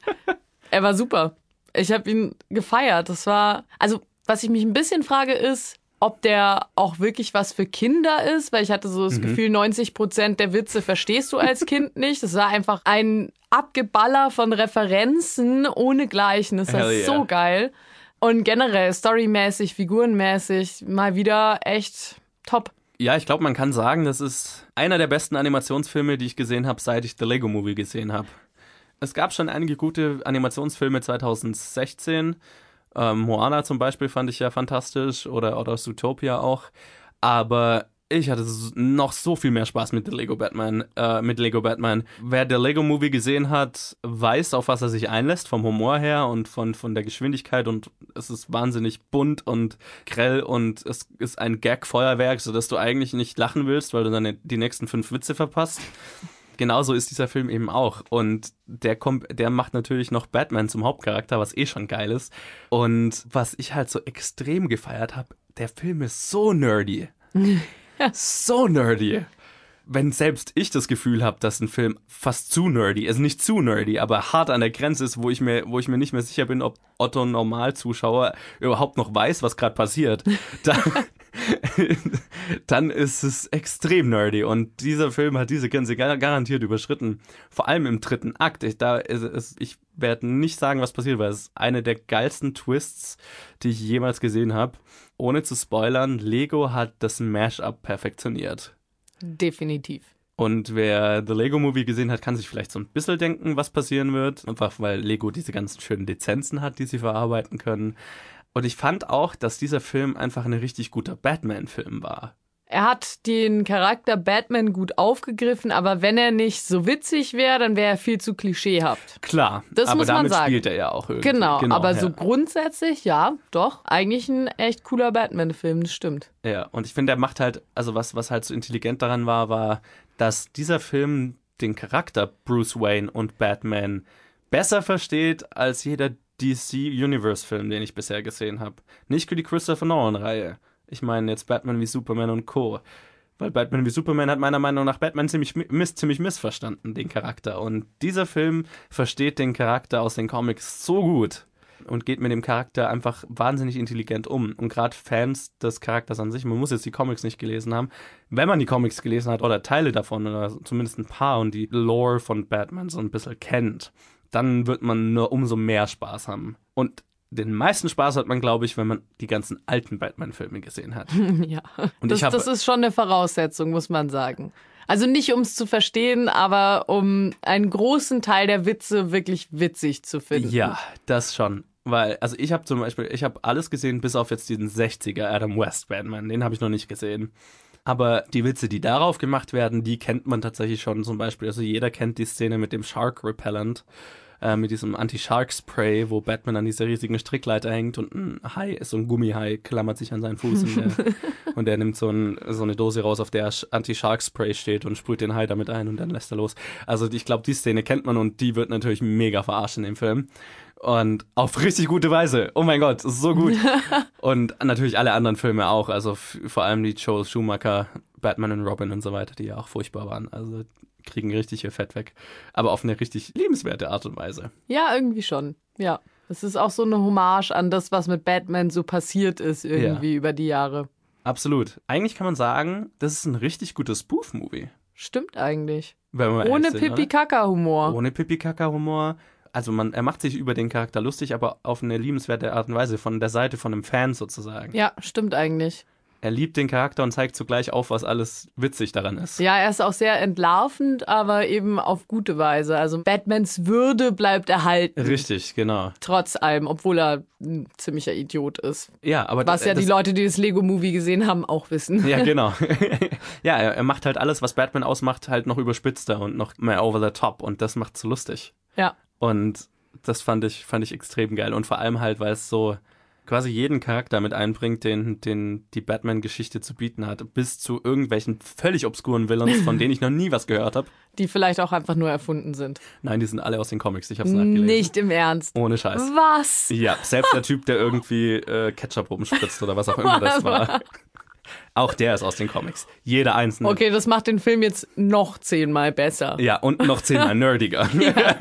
Er war super. Ich habe ihn gefeiert. Das war, also, was ich mich ein bisschen frage, ist, ob der auch wirklich was für Kinder ist, weil ich hatte so das mhm. Gefühl, 90 Prozent der Witze verstehst du als Kind [laughs] nicht. Das war einfach ein Abgeballer von Referenzen ohne Gleichen. Das war yeah. so geil. Und generell, storymäßig, figurenmäßig, mal wieder echt top. Ja, ich glaube, man kann sagen, das ist einer der besten Animationsfilme, die ich gesehen habe, seit ich The Lego Movie gesehen habe. Es gab schon einige gute Animationsfilme 2016. Ähm, Moana zum Beispiel fand ich ja fantastisch oder, oder Zootopia auch. Aber ich hatte noch so viel mehr Spaß mit Lego Batman, äh, mit Lego Batman. Wer der Lego Movie gesehen hat, weiß, auf was er sich einlässt, vom Humor her und von, von der Geschwindigkeit und es ist wahnsinnig bunt und grell und es ist ein Gag-Feuerwerk, sodass du eigentlich nicht lachen willst, weil du dann die nächsten fünf Witze verpasst. Genauso ist dieser Film eben auch. Und der kommt, der macht natürlich noch Batman zum Hauptcharakter, was eh schon geil ist. Und was ich halt so extrem gefeiert habe, der Film ist so nerdy. [laughs] so nerdy. Wenn selbst ich das Gefühl habe, dass ein Film fast zu nerdy, also nicht zu nerdy, aber hart an der Grenze ist, wo ich mir, wo ich mir nicht mehr sicher bin, ob Otto Normalzuschauer überhaupt noch weiß, was gerade passiert, [laughs] dann, dann ist es extrem nerdy. Und dieser Film hat diese Grenze garantiert überschritten. Vor allem im dritten Akt. Ich, da ist, ist, ich werde nicht sagen, was passiert, weil es ist eine der geilsten Twists, die ich jemals gesehen habe ohne zu spoilern, Lego hat das Mashup perfektioniert. Definitiv. Und wer The Lego Movie gesehen hat, kann sich vielleicht so ein bisschen denken, was passieren wird. Einfach weil Lego diese ganzen schönen Lizenzen hat, die sie verarbeiten können. Und ich fand auch, dass dieser Film einfach ein richtig guter Batman-Film war. Er hat den Charakter Batman gut aufgegriffen, aber wenn er nicht so witzig wäre, dann wäre er viel zu klischeehaft. Klar, das aber muss man damit sagen. spielt er ja auch irgendwie. Genau, genau aber ja. so grundsätzlich, ja, doch, eigentlich ein echt cooler Batman-Film, das stimmt. Ja, und ich finde, er macht halt, also was, was halt so intelligent daran war, war, dass dieser Film den Charakter Bruce Wayne und Batman besser versteht als jeder DC Universe-Film, den ich bisher gesehen habe. Nicht für die Christopher Nolan-Reihe. Ich meine jetzt Batman wie Superman und Co. Weil Batman wie Superman hat meiner Meinung nach Batman ziemlich, miss, ziemlich missverstanden, den Charakter. Und dieser Film versteht den Charakter aus den Comics so gut und geht mit dem Charakter einfach wahnsinnig intelligent um. Und gerade Fans des Charakters an sich, man muss jetzt die Comics nicht gelesen haben, wenn man die Comics gelesen hat oder Teile davon oder zumindest ein paar und die Lore von Batman so ein bisschen kennt, dann wird man nur umso mehr Spaß haben. Und den meisten Spaß hat man, glaube ich, wenn man die ganzen alten Batman-Filme gesehen hat. [laughs] ja, und das, hab, das ist schon eine Voraussetzung, muss man sagen. Also nicht, um es zu verstehen, aber um einen großen Teil der Witze wirklich witzig zu finden. Ja, das schon. Weil, also ich habe zum Beispiel, ich habe alles gesehen, bis auf jetzt diesen 60er Adam West Batman. Den habe ich noch nicht gesehen. Aber die Witze, die darauf gemacht werden, die kennt man tatsächlich schon. Zum Beispiel, also jeder kennt die Szene mit dem Shark Repellent äh, mit diesem Anti-Shark-Spray, wo Batman an dieser riesigen Strickleiter hängt und ein Hai, so ein Gummihai, klammert sich an seinen Fuß und der, [laughs] und der nimmt so, ein, so eine Dose raus, auf der Anti-Shark-Spray steht und sprüht den Hai damit ein und dann lässt er los. Also ich glaube, die Szene kennt man und die wird natürlich mega verarscht in dem Film. Und auf richtig gute Weise. Oh mein Gott, so gut. [laughs] und natürlich alle anderen Filme auch. Also vor allem die Joel Schumacher, Batman und Robin und so weiter, die ja auch furchtbar waren. Also kriegen richtig ihr Fett weg. Aber auf eine richtig lebenswerte Art und Weise. Ja, irgendwie schon. Ja. Es ist auch so eine Hommage an das, was mit Batman so passiert ist, irgendwie ja. über die Jahre. Absolut. Eigentlich kann man sagen, das ist ein richtig gutes Spoof-Movie. Stimmt eigentlich. Ohne Pipi-Kaka-Humor. Ohne Pipi-Kaka-Humor. Also man, er macht sich über den Charakter lustig, aber auf eine liebenswerte Art und Weise, von der Seite von einem Fan sozusagen. Ja, stimmt eigentlich er liebt den Charakter und zeigt zugleich auf, was alles witzig daran ist. Ja, er ist auch sehr entlarvend, aber eben auf gute Weise. Also Batmans Würde bleibt erhalten. Richtig, genau. Trotz allem, obwohl er ein ziemlicher Idiot ist. Ja, aber was ja die Leute, die das Lego Movie gesehen haben, auch wissen. Ja, [laughs] genau. ja, er, er macht halt alles, was Batman ausmacht, halt noch überspitzter und noch mehr over the top und das macht so lustig. Ja. Und das fand ich fand ich extrem geil und vor allem halt, weil es so quasi jeden Charakter mit einbringt, den, den die Batman-Geschichte zu bieten hat, bis zu irgendwelchen völlig obskuren Villains, von denen ich noch nie was gehört habe. Die vielleicht auch einfach nur erfunden sind. Nein, die sind alle aus den Comics. Ich habe es nachgelesen. Nicht im Ernst. Ohne Scheiß. Was? Ja, selbst der Typ, der irgendwie äh, Ketchup rumspritzt oder was auch immer das war. Auch der ist aus den Comics. Jeder einzelne. Okay, das macht den Film jetzt noch zehnmal besser. Ja, und noch zehnmal nerdiger. [laughs] Ja.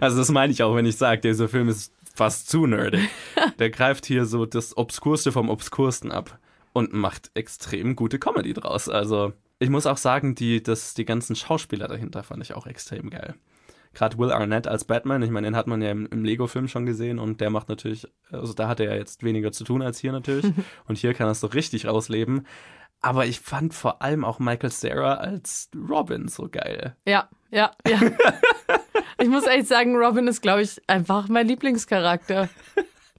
Also das meine ich auch, wenn ich sage, dieser Film ist fast zu nerdig. [laughs] Der greift hier so das Obskurste vom Obskursten ab und macht extrem gute Comedy draus. Also ich muss auch sagen, die, das, die ganzen Schauspieler dahinter fand ich auch extrem geil. Gerade Will Arnett als Batman, ich meine, den hat man ja im, im Lego-Film schon gesehen und der macht natürlich, also da hat er ja jetzt weniger zu tun als hier natürlich. [laughs] und hier kann er es so richtig rausleben. Aber ich fand vor allem auch Michael Sarah als Robin so geil. Ja, ja, ja. [laughs] Ich muss echt sagen, Robin ist, glaube ich, einfach mein Lieblingscharakter.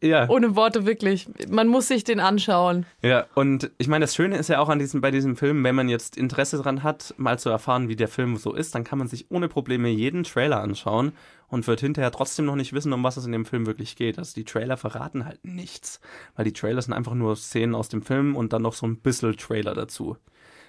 Ja. Ohne Worte wirklich. Man muss sich den anschauen. Ja, und ich meine, das Schöne ist ja auch an diesem, bei diesem Film, wenn man jetzt Interesse daran hat, mal zu erfahren, wie der Film so ist, dann kann man sich ohne Probleme jeden Trailer anschauen und wird hinterher trotzdem noch nicht wissen, um was es in dem Film wirklich geht. Also die Trailer verraten halt nichts, weil die Trailer sind einfach nur Szenen aus dem Film und dann noch so ein bisschen Trailer dazu.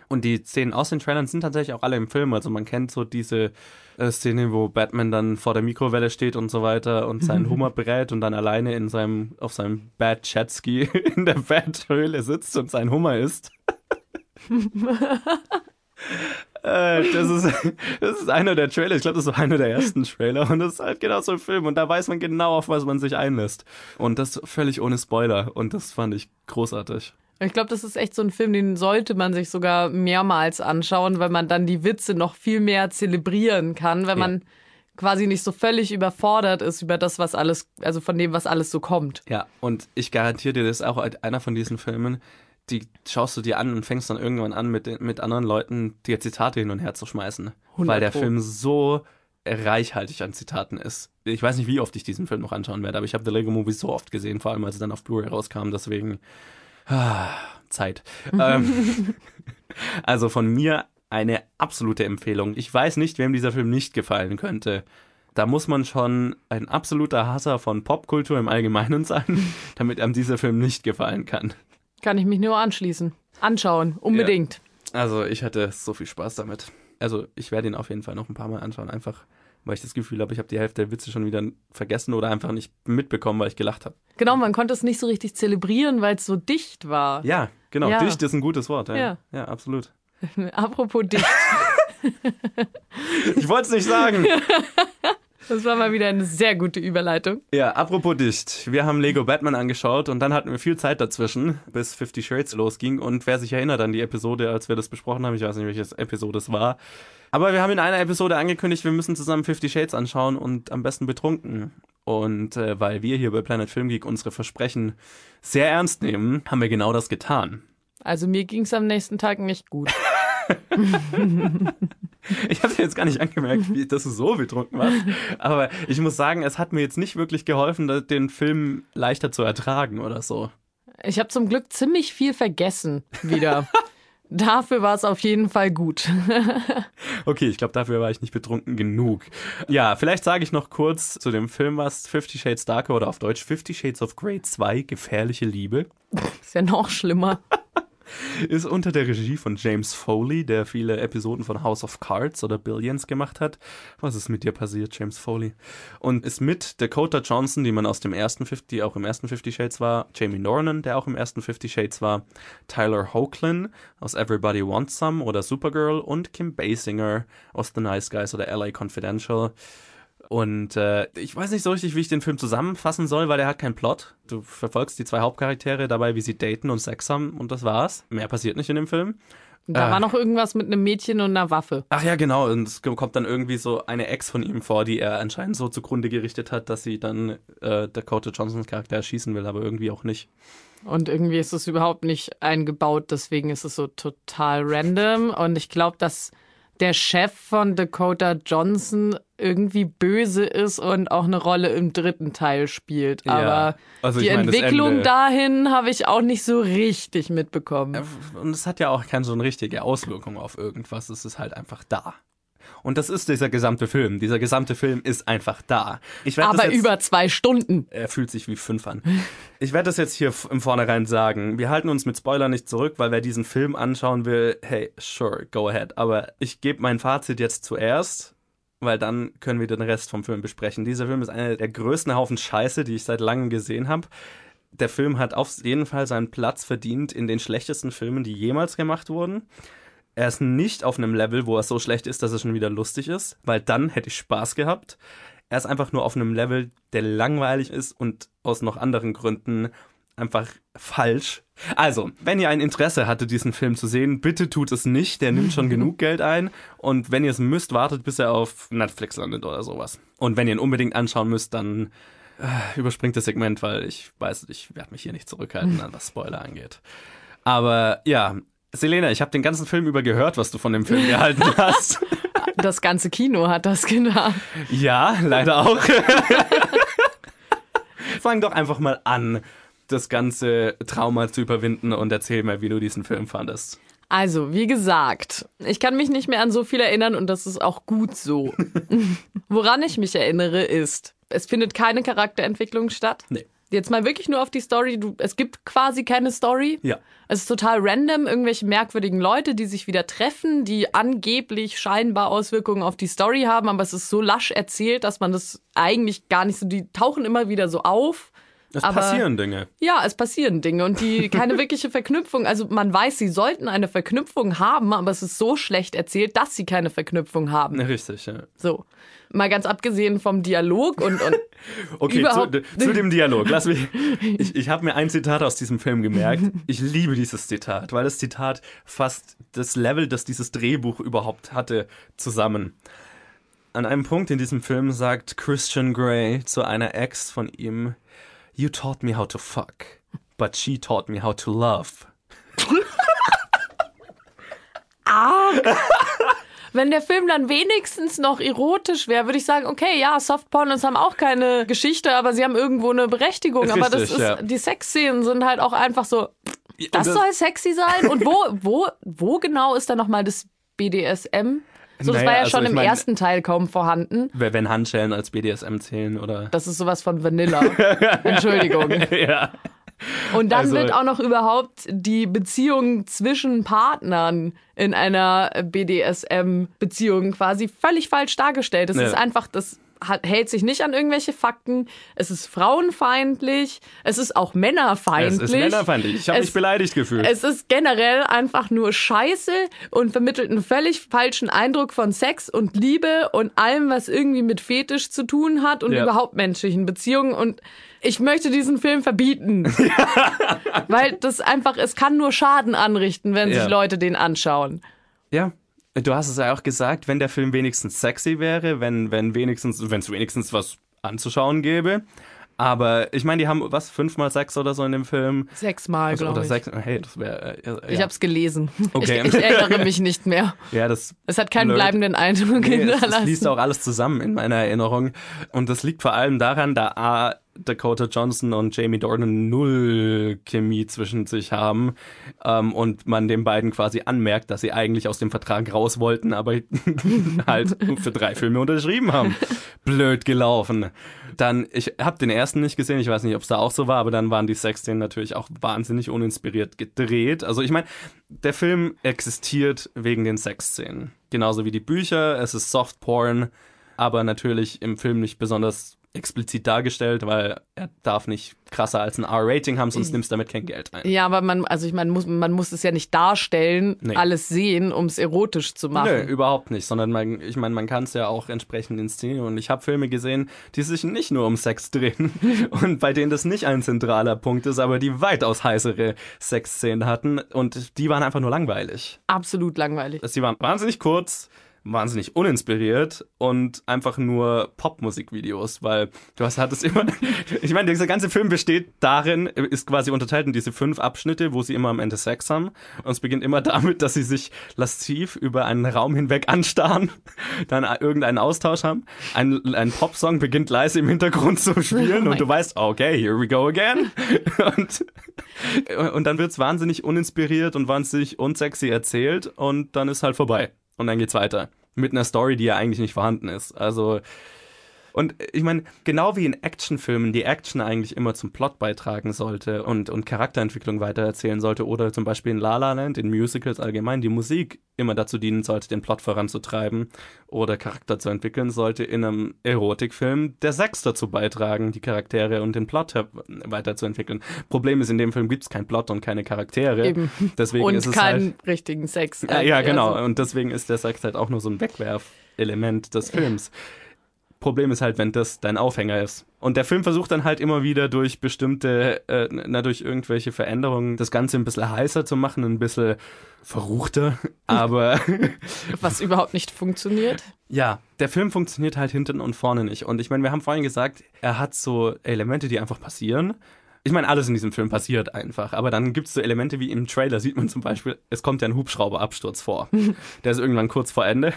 Und die Szenen aus den Trailern sind tatsächlich auch alle im Film. Also man kennt so diese äh, Szene, wo Batman dann vor der Mikrowelle steht und so weiter und seinen [laughs] Hummer berät und dann alleine in seinem, auf seinem Bad Chatski [laughs] in der Bathöhle sitzt und sein Hummer isst. [laughs] Äh, das, ist, das ist einer der Trailer. Ich glaube, das ist einer der ersten Trailer. Und das ist halt genau so ein Film. Und da weiß man genau, auf was man sich einlässt. Und das völlig ohne Spoiler. Und das fand ich großartig. Ich glaube, das ist echt so ein Film, den sollte man sich sogar mehrmals anschauen, weil man dann die Witze noch viel mehr zelebrieren kann, wenn ja. man quasi nicht so völlig überfordert ist über das, was alles, also von dem, was alles so kommt. Ja, und ich garantiere dir, das ist auch einer von diesen Filmen, die schaust du dir an und fängst dann irgendwann an, mit, mit anderen Leuten dir Zitate hin und her zu schmeißen. Weil der Film so reichhaltig an Zitaten ist. Ich weiß nicht, wie oft ich diesen Film noch anschauen werde, aber ich habe The Lego Movie so oft gesehen, vor allem als er dann auf Blu-ray rauskam, deswegen Zeit. ähm, [laughs] also von mir eine absolute Empfehlung. Ich weiß nicht, wem dieser Film nicht gefallen könnte. Da muss man schon ein absoluter Hasser von Popkultur im Allgemeinen sein, [laughs] damit einem dieser Film nicht gefallen kann. Kann ich mich nur anschließen. Anschauen, unbedingt. Ja. Also ich hatte so viel Spaß damit. Also ich werde ihn auf jeden Fall noch ein paar Mal anschauen, einfach weil ich das Gefühl habe, ich habe die Hälfte der Witze schon wieder vergessen oder einfach nicht mitbekommen, weil ich gelacht habe. Genau, man konnte es nicht so richtig zelebrieren, weil es so dicht war. Ja, genau. Ja. Dicht ist ein gutes Wort. Ja, ja. ja absolut. [laughs] Apropos dicht. [laughs] ich wollte es nicht sagen. [laughs] Das war mal wieder eine sehr gute Überleitung. Ja, apropos dicht. Wir haben Lego Batman angeschaut und dann hatten wir viel Zeit dazwischen, bis Fifty Shades losging. Und wer sich erinnert an die Episode, als wir das besprochen haben, ich weiß nicht, welche Episode es war, aber wir haben in einer Episode angekündigt, wir müssen zusammen Fifty Shades anschauen und am besten betrunken. Und äh, weil wir hier bei Planet Film Geek unsere Versprechen sehr ernst nehmen, haben wir genau das getan. Also mir ging es am nächsten Tag nicht gut. [laughs] [laughs] ich habe jetzt gar nicht angemerkt, wie, dass du so betrunken warst. Aber ich muss sagen, es hat mir jetzt nicht wirklich geholfen, den Film leichter zu ertragen oder so. Ich habe zum Glück ziemlich viel vergessen wieder. [laughs] Dafür war es auf jeden Fall gut. [laughs] okay, ich glaube, dafür war ich nicht betrunken genug. Ja, vielleicht sage ich noch kurz zu dem Film was Fifty Shades Darker oder auf Deutsch Fifty Shades of Grey 2, Gefährliche Liebe. Ist ja noch schlimmer. [laughs] ist unter der Regie von James Foley, der viele Episoden von House of Cards oder Billions gemacht hat. Was ist mit dir passiert, James Foley? Und ist mit Dakota Johnson, die man aus dem ersten 50, auch im ersten Fifty Shades war, Jamie Dornan, der auch im ersten Fifty Shades war, Tyler Hoechlin aus Everybody Wants Some oder Supergirl und Kim Basinger aus The Nice Guys oder LA Confidential. Und äh, ich weiß nicht so richtig, wie ich den Film zusammenfassen soll, weil er hat keinen Plot. Du verfolgst die zwei Hauptcharaktere dabei, wie sie daten und Sex haben und das war's. Mehr passiert nicht in dem Film. Da äh, war noch irgendwas mit einem Mädchen und einer Waffe. Ach ja, genau. Und es kommt dann irgendwie so eine Ex von ihm vor, die er anscheinend so zugrunde gerichtet hat, dass sie dann äh, Dakota Johnsons Charakter erschießen will, aber irgendwie auch nicht. Und irgendwie ist es überhaupt nicht eingebaut, deswegen ist es so total random. Und ich glaube, dass der Chef von Dakota Johnson irgendwie böse ist und auch eine Rolle im dritten Teil spielt. Aber ja, also die meine, Entwicklung dahin habe ich auch nicht so richtig mitbekommen. Und es hat ja auch keine so eine richtige Auswirkung auf irgendwas. Es ist halt einfach da. Und das ist dieser gesamte Film. Dieser gesamte Film ist einfach da. Aber jetzt, über zwei Stunden. Er fühlt sich wie fünf an. Ich werde das jetzt hier im Vornherein sagen. Wir halten uns mit Spoiler nicht zurück, weil wer diesen Film anschauen will, hey, sure, go ahead. Aber ich gebe mein Fazit jetzt zuerst weil dann können wir den Rest vom Film besprechen. Dieser Film ist einer der größten Haufen Scheiße, die ich seit langem gesehen habe. Der Film hat auf jeden Fall seinen Platz verdient in den schlechtesten Filmen, die jemals gemacht wurden. Er ist nicht auf einem Level, wo er so schlecht ist, dass er schon wieder lustig ist, weil dann hätte ich Spaß gehabt. Er ist einfach nur auf einem Level, der langweilig ist und aus noch anderen Gründen einfach falsch. Also, wenn ihr ein Interesse hatte, diesen Film zu sehen, bitte tut es nicht. Der nimmt schon [laughs] genug Geld ein. Und wenn ihr es müsst, wartet, bis er auf Netflix landet oder sowas. Und wenn ihr ihn unbedingt anschauen müsst, dann äh, überspringt das Segment, weil ich weiß, ich werde mich hier nicht zurückhalten, [laughs] was Spoiler angeht. Aber ja, Selena, ich habe den ganzen Film über gehört, was du von dem Film gehalten [laughs] hast. Das ganze Kino hat das getan. Ja, leider auch. [laughs] Fang doch einfach mal an, das ganze Trauma zu überwinden und erzähl mal, wie du diesen Film fandest. Also, wie gesagt, ich kann mich nicht mehr an so viel erinnern und das ist auch gut so. [laughs] Woran ich mich erinnere ist, es findet keine Charakterentwicklung statt. Nee. Jetzt mal wirklich nur auf die Story. Du, es gibt quasi keine Story. Ja. Es ist total random, irgendwelche merkwürdigen Leute, die sich wieder treffen, die angeblich scheinbar Auswirkungen auf die Story haben, aber es ist so lasch erzählt, dass man das eigentlich gar nicht so, die tauchen immer wieder so auf. Es Aber- passieren Dinge. Ja, es passieren Dinge und die [laughs] keine wirkliche Verknüpfung. Also man weiß, sie sollten eine Verknüpfung haben, aber es ist so schlecht erzählt, dass sie keine Verknüpfung haben. Richtig, ja. So. Mal ganz abgesehen vom Dialog und, und [laughs] Okay, zu, zu [laughs] dem Dialog. Lass mich. Ich, ich habe mir ein Zitat aus diesem Film gemerkt. Ich liebe dieses Zitat, weil das Zitat fasst das Level, das dieses Drehbuch überhaupt hatte, zusammen. An einem Punkt in diesem Film sagt Christian Grey zu einer Ex von ihm: You taught me how to fuck, but she taught me how to love. wenn der Film dann wenigstens noch erotisch wäre, würde ich sagen, okay, ja, Softpornos haben auch keine Geschichte, aber sie haben irgendwo eine Berechtigung. aber das Richtig, ist, ja. die Sexszenen sind halt auch einfach so, das, das- soll sexy sein? Und wo, wo, wo genau ist da nochmal das BDSM? So, das Naja, war ja also schon im mein- ersten Teil kaum vorhanden. Wenn Handschellen als BDSM zählen oder. Das ist sowas von Vanilla. [laughs] Entschuldigung. ja. Und dann Also- wird auch noch überhaupt die Beziehung zwischen Partnern in einer BDSM-Beziehung quasi völlig falsch dargestellt. Es Ja. ist einfach, das hält sich nicht an irgendwelche Fakten. Es ist frauenfeindlich. Es ist auch Es männerfeindlich. ist männerfeindlich. Ich habe Es- mich beleidigt gefühlt. Es ist generell einfach nur Scheiße und vermittelt einen völlig falschen Eindruck von Sex und Liebe und allem, was irgendwie mit Fetisch zu tun hat und Ja. überhaupt menschlichen Beziehungen. Und ich möchte diesen Film verbieten. [laughs] Weil das einfach, es kann nur Schaden anrichten, wenn Ja. sich Leute den anschauen. Ja. Du hast es ja auch gesagt, wenn der Film wenigstens sexy wäre, wenn, wenn wenigstens, wenn es wenigstens was anzuschauen gäbe. Aber ich meine, die haben was, fünfmal Sex oder so in dem Film. Sechsmal, Also, glaube oder ich. sechs, hey, das wäre. Äh, ja. Ich habe es gelesen. Okay. Ich, ich erinnere mich nicht mehr. [laughs] Ja, das. Es hat keinen Blöd. bleibenden Eindruck Nee, es, es hinterlassen. fließt auch alles zusammen in meiner Erinnerung. Und das liegt vor allem daran, da A, Dakota Johnson und Jamie Dornan null Chemie zwischen sich haben ähm, und man den beiden quasi anmerkt, dass sie eigentlich aus dem Vertrag raus wollten, aber [laughs] halt für drei Filme unterschrieben haben. [laughs] Blöd gelaufen. Dann, ich habe den ersten nicht gesehen, ich weiß nicht, ob es da auch so war, aber dann waren die Sexszenen natürlich auch wahnsinnig uninspiriert gedreht. Also ich meine, der Film existiert wegen den Sexszenen. Genauso wie die Bücher, es ist Softporn, aber natürlich im Film nicht besonders explizit dargestellt, weil er darf nicht krasser als ein R-Rating haben, sonst nimmst du damit kein Geld ein. Ja, aber man, also ich meine, muss, man muss es ja nicht darstellen, Nee. alles sehen, um es erotisch zu machen. Nö, überhaupt nicht, sondern man, ich meine, man kann es ja auch entsprechend inszenieren. Und ich habe Filme gesehen, die sich nicht nur um Sex drehen [laughs] und bei denen das nicht ein zentraler Punkt ist, aber die weitaus heißere Sexszenen hatten und die waren einfach nur langweilig. Absolut langweilig. Sie waren wahnsinnig kurz, wahnsinnig uninspiriert und einfach nur Popmusikvideos, weil du hast, hattest immer, [laughs] ich meine, dieser ganze Film besteht darin, ist quasi unterteilt in diese fünf Abschnitte, wo sie immer am Ende Sex haben. Und es beginnt immer [laughs] damit, dass sie sich lasziv über einen Raum hinweg anstarren, [laughs] dann irgendeinen Austausch haben, ein, ein Popsong beginnt leise im Hintergrund zu spielen Oh und du weißt, okay, here we go again. Und, und dann wird's wahnsinnig uninspiriert und wahnsinnig unsexy erzählt und dann ist halt vorbei. Und dann geht's weiter. Mit einer Story, die ja eigentlich nicht vorhanden ist. Also. Und ich meine, genau wie in Actionfilmen die Action eigentlich immer zum Plot beitragen sollte und, und Charakterentwicklung weitererzählen sollte oder zum Beispiel in La La Land, in Musicals allgemein, die Musik immer dazu dienen sollte, den Plot voranzutreiben oder Charakter zu entwickeln, sollte in einem Erotikfilm der Sex dazu beitragen, die Charaktere und den Plot weiterzuentwickeln. Problem ist, in dem Film gibt's keinen Plot und keine Charaktere. Eben. Deswegen Und ist es keinen halt, richtigen Sex. ja, ja, genau. Also, Und deswegen ist der Sex halt auch nur so ein Wegwerfelement des Films. Problem ist halt, wenn das dein Aufhänger ist. Und der Film versucht dann halt immer wieder durch bestimmte, äh, na, durch irgendwelche Veränderungen das Ganze ein bisschen heißer zu machen, ein bisschen verruchter. [laughs] Aber [laughs] was überhaupt nicht funktioniert. ja, der Film funktioniert halt hinten und vorne nicht. Und ich meine, wir haben vorhin gesagt, er hat so Elemente, die einfach passieren. Ich meine, alles in diesem Film passiert einfach. Aber dann gibt es so Elemente wie im Trailer, sieht man zum Beispiel, es kommt ja ein Hubschrauberabsturz vor. [laughs] Der ist irgendwann kurz vor Ende.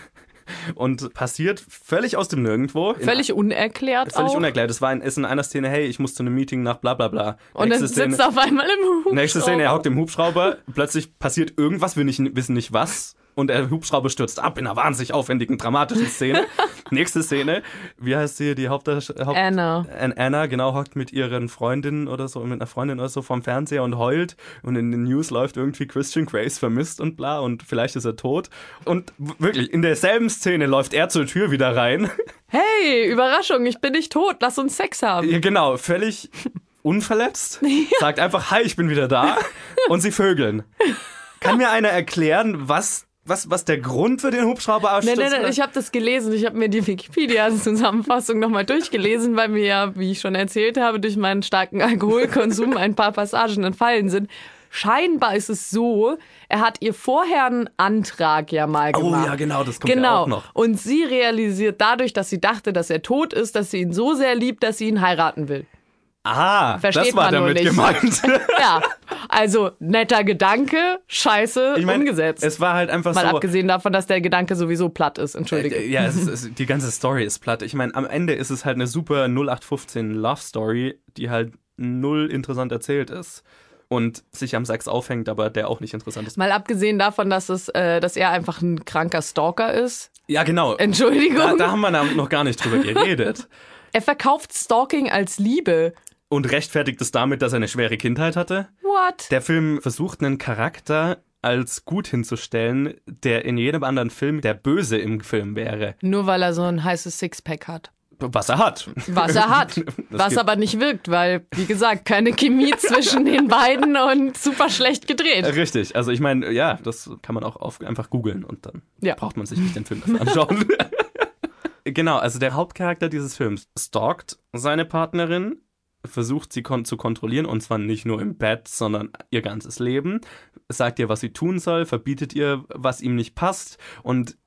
Und passiert völlig aus dem Nirgendwo. Völlig unerklärt Völlig auch. unerklärt. Es war in, ist in einer Szene, hey, ich muss zu einem Meeting nach bla bla bla. Und dann Nächste sitzt Szene, er auf einmal im Hubschrauber. nächste Szene, er hockt im Hubschrauber, plötzlich passiert irgendwas, wir nicht, wissen nicht was. Und der Hubschrauber stürzt ab in einer wahnsinnig aufwendigen, dramatischen Szene. [laughs] Nächste Szene, wie heißt sie, die Haupt... Haupt Anna. An- Anna, genau, hockt mit ihren Freundinnen oder so, mit einer Freundin oder so vom Fernseher und heult. Und in den News läuft irgendwie Christian Grace vermisst und bla und vielleicht ist er tot. Und wirklich, in derselben Szene läuft er zur Tür wieder rein. [laughs] Hey, Überraschung, ich bin nicht tot, lass uns Sex haben. Ja, genau, völlig unverletzt. [laughs] Sagt einfach, hi, ich bin wieder da. Und sie vögeln. Kann mir einer erklären, was, was, was der Grund für den Hubschrauberabsturz Nein, nein, war? nein, ich habe das gelesen. Ich habe mir die Wikipedia-Zusammenfassung nochmal durchgelesen, weil mir ja, wie ich schon erzählt habe, durch meinen starken [laughs] Alkoholkonsum ein paar Passagen entfallen sind. Scheinbar ist es so, er hat ihr vorher einen Antrag ja mal Oh gemacht. ja, genau, das kommt ja Genau. auch noch. Und sie realisiert dadurch, dass sie dachte, dass er tot ist, dass sie ihn so sehr liebt, dass sie ihn heiraten will. Ah, Versteht das war damit nicht. gemeint. [laughs] Ja, also netter Gedanke, scheiße, Ich meine, umgesetzt. es war halt einfach Mal so. abgesehen davon, dass der Gedanke sowieso platt ist. Entschuldige. Äh, Ja, es ist, es, die ganze Story ist platt. Ich meine, am Ende ist es halt eine super 0815 Love Story, die halt null interessant erzählt ist und sich am Sex aufhängt, aber der auch nicht interessant ist. Mal abgesehen davon, dass es, äh, dass er einfach ein kranker Stalker ist. Ja, genau. Entschuldigung. Da, da haben wir noch gar nicht drüber geredet. [laughs] er verkauft Stalking als Liebe. Und rechtfertigt es damit, dass er eine schwere Kindheit hatte. What? Der Film versucht einen Charakter als gut hinzustellen, der in jedem anderen Film der Böse im Film wäre. Nur weil er so ein heißes Sixpack hat. Was er hat. Was er hat. [laughs] Das was aber nicht wirkt, weil, wie gesagt, keine Chemie [laughs] zwischen den beiden und super schlecht gedreht. Richtig, also ich meine, ja, das kann man auch auf, einfach googeln und dann Ja. braucht man sich nicht den Film anschauen. [laughs] genau, also der Hauptcharakter dieses Films stalkt seine Partnerin, versucht sie kon zu kontrollieren und zwar nicht nur im Bett, sondern ihr ganzes Leben, sagt ihr, was sie tun soll, verbietet ihr, was ihm nicht passt. Und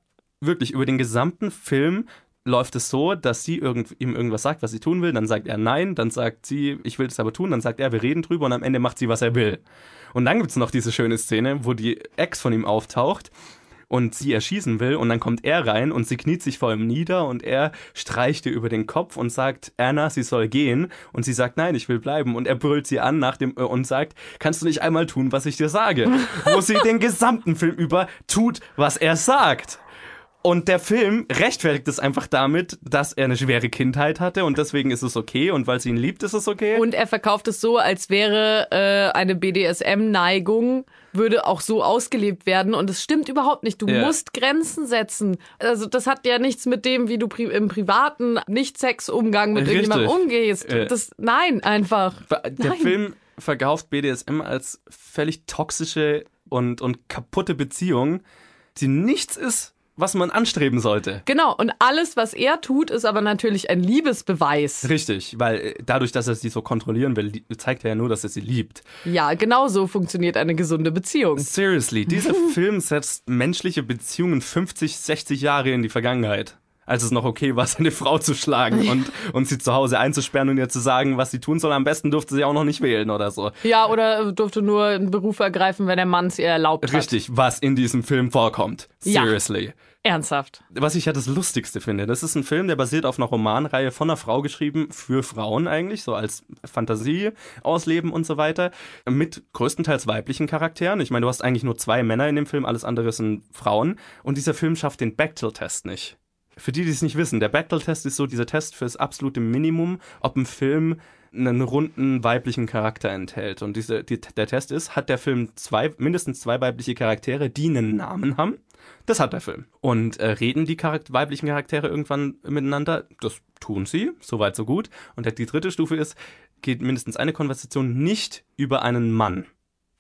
wirklich über den gesamten Film läuft es so, dass sie irgend, ihm irgendwas sagt, was sie tun will, dann sagt er nein, dann sagt sie, ich will das aber tun, dann sagt er, wir reden drüber und am Ende macht sie, was er will. Und dann gibt's noch diese schöne Szene, wo die Ex von ihm auftaucht und sie erschießen will und dann kommt er rein und sie kniet sich vor ihm nieder und er streicht ihr über den Kopf und sagt, Anna, sie soll gehen und sie sagt, nein, ich will bleiben und er brüllt sie an nach dem äh, und sagt, kannst du nicht einmal tun, was ich dir sage? wo sie den gesamten Film über tut, was er sagt. Und der Film rechtfertigt es einfach damit, dass er eine schwere Kindheit hatte und deswegen ist es okay und weil sie ihn liebt, ist es okay. Und er verkauft es so, als wäre äh, eine BDSM-Neigung, würde auch so ausgelebt werden. Und es stimmt überhaupt nicht. Du Ja. musst Grenzen setzen. Also das hat ja nichts mit dem, wie du pri im privaten Nicht-Sex-Umgang mit Richtig. irgendjemandem umgehst. Äh. Das, nein, einfach. Der Nein. Film verkauft BDSM als völlig toxische und, und kaputte Beziehung, die nichts ist, was man anstreben sollte. Genau. Und alles, was er tut, ist aber natürlich ein Liebesbeweis. Richtig, weil äh, dadurch, dass er sie so kontrollieren will, zeigt er ja nur, dass er sie liebt. Ja, genau so funktioniert eine gesunde Beziehung. Seriously, dieser [laughs] Film setzt menschliche Beziehungen 50, 60 Jahre in die Vergangenheit. Als es noch okay war, [laughs] seine Frau zu schlagen und, und sie zu Hause einzusperren und ihr zu sagen, was sie tun soll. Am besten durfte sie auch noch nicht wählen oder so. Ja, oder durfte nur einen Beruf ergreifen, wenn der Mann es ihr erlaubt hat. Richtig, was in diesem Film vorkommt. Ja. Seriously. Ernsthaft. Was ich ja das Lustigste finde, das ist ein Film, der basiert auf einer Romanreihe von einer Frau geschrieben, für Frauen eigentlich, so als Fantasie ausleben und so weiter, mit größtenteils weiblichen Charakteren. Ich meine, du hast eigentlich nur zwei Männer in dem Film, alles andere sind Frauen. Und dieser Film schafft den Bechtel-Test nicht. Für die, die es nicht wissen, der Bechtel-Test ist so dieser Test fürs absolute Minimum, ob ein Film einen runden weiblichen Charakter enthält. Und diese, die, der Test ist, hat der Film zwei, mindestens zwei weibliche Charaktere, die einen Namen haben? Das hat der Film. Und äh, reden die Charakter weiblichen Charaktere irgendwann miteinander? Das tun sie, soweit so gut. Und die dritte Stufe ist, geht mindestens eine Konversation nicht über einen Mann.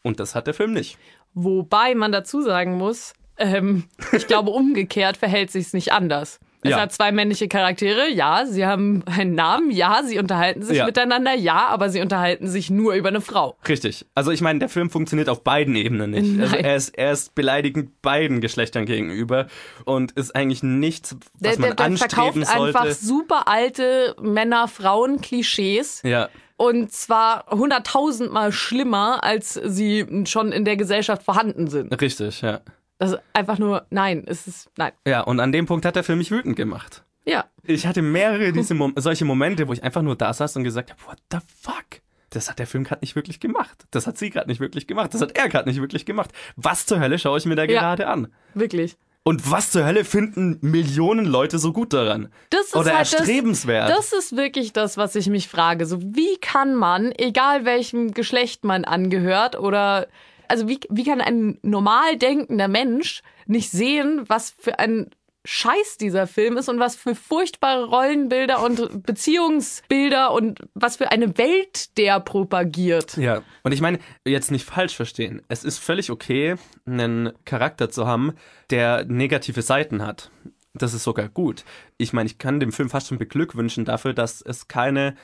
Und das hat der Film nicht. Wobei man dazu sagen muss, ähm, ich glaube, [laughs] umgekehrt verhält sich's nicht anders. Es Ja. hat zwei männliche Charaktere, ja, sie haben einen Namen, ja, sie unterhalten sich Ja. miteinander, ja, aber sie unterhalten sich nur über eine Frau. Richtig. Also ich meine, der Film funktioniert auf beiden Ebenen nicht. Also Nein. er ist, er ist beleidigend beiden Geschlechtern gegenüber und ist eigentlich nichts, was Der, man der, der verkauft anstreben sollte. einfach super alte Männer-Frauen-Klischees. Ja. Und zwar hunderttausendmal schlimmer, als sie schon in der Gesellschaft vorhanden sind. Richtig, ja. Das ist einfach nur, nein, es ist, nein. Ja, und an dem Punkt hat der Film mich wütend gemacht. Ja. Ich hatte mehrere [laughs] diese Mom solche Momente, wo ich einfach nur da saß und gesagt habe, what the fuck? Das hat der Film gerade nicht wirklich gemacht. Das hat sie gerade nicht wirklich gemacht. Das hat er gerade nicht wirklich gemacht. Was zur Hölle schaue ich mir da Ja. gerade an? Wirklich. Und was zur Hölle finden Millionen Leute so gut daran? Das ist Oder halt das, erstrebenswert? das ist wirklich das, was ich mich frage. So, wie kann man, egal welchem Geschlecht man angehört oder, also wie, wie kann ein normal denkender Mensch nicht sehen, was für ein Scheiß dieser Film ist und was für furchtbare Rollenbilder und Beziehungsbilder und was für eine Welt der propagiert. Ja, und ich meine, jetzt nicht falsch verstehen. Es ist völlig okay, einen Charakter zu haben, der negative Seiten hat. Das ist sogar gut. Ich meine, ich kann dem Film fast schon beglückwünschen dafür, dass es keine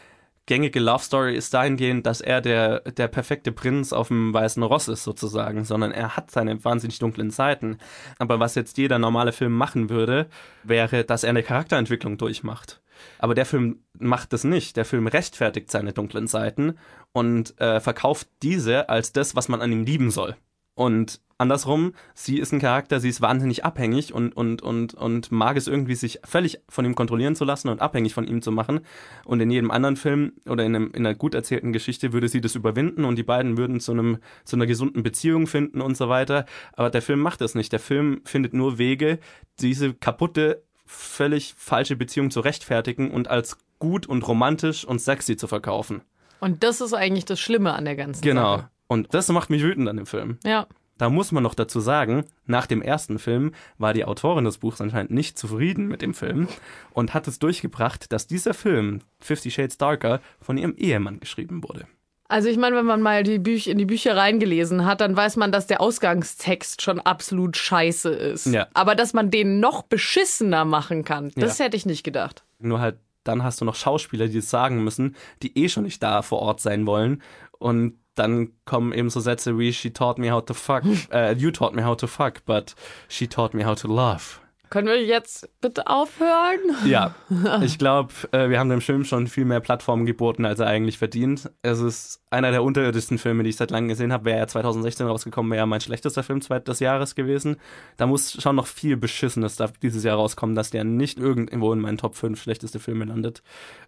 gängige Love Story ist dahingehend, dass er der, der perfekte Prinz auf dem weißen Ross ist sozusagen, sondern er hat seine wahnsinnig dunklen Seiten. Aber was jetzt jeder normale Film machen würde, wäre, dass er eine Charakterentwicklung durchmacht. Aber der Film macht das nicht. Der Film rechtfertigt seine dunklen Seiten und äh, verkauft diese als das, was man an ihm lieben soll. Und andersrum, sie ist ein Charakter, sie ist wahnsinnig abhängig und, und, und, und mag es irgendwie, sich völlig von ihm kontrollieren zu lassen und abhängig von ihm zu machen. Und in jedem anderen Film oder in, einem, in einer gut erzählten Geschichte würde sie das überwinden und die beiden würden zu, einem, zu einer gesunden Beziehung finden und so weiter. Aber der Film macht das nicht. Der Film findet nur Wege, diese kaputte, völlig falsche Beziehung zu rechtfertigen und als gut und romantisch und sexy zu verkaufen. Und das ist eigentlich das Schlimme an der ganzen Genau. Sache. Und das macht mich wütend an dem Film. Ja. Da muss man noch dazu sagen, nach dem ersten Film war die Autorin des Buchs anscheinend nicht zufrieden mit dem Film und hat es durchgebracht, dass dieser Film, Fifty Shades Darker, von ihrem Ehemann geschrieben wurde. Also ich meine, wenn man mal die Büch in die Bücher reingelesen hat, dann weiß man, dass der Ausgangstext schon absolut scheiße ist. Ja. Aber dass man den noch beschissener machen kann, das Ja. hätte ich nicht gedacht. Nur halt, dann hast du noch Schauspieler, die es sagen müssen, die eh schon nicht da vor Ort sein wollen. Und dann kommen eben so Sätze wie She taught me how to fuck, [laughs] äh, you taught me how to fuck, but she taught me how to love. Können wir jetzt bitte aufhören? Ja, [laughs] ich glaube, äh, wir haben dem Film schon viel mehr Plattformen geboten, als er eigentlich verdient. Es ist einer der unterirdischsten Filme, die ich seit langem gesehen habe. Wäre er 2016 rausgekommen, wäre er mein schlechtester Film des Jahres gewesen. Da muss schon noch viel Beschissenes dieses Jahr rauskommen, dass der nicht irgendwo in meinen Top 5 schlechteste Filme landet.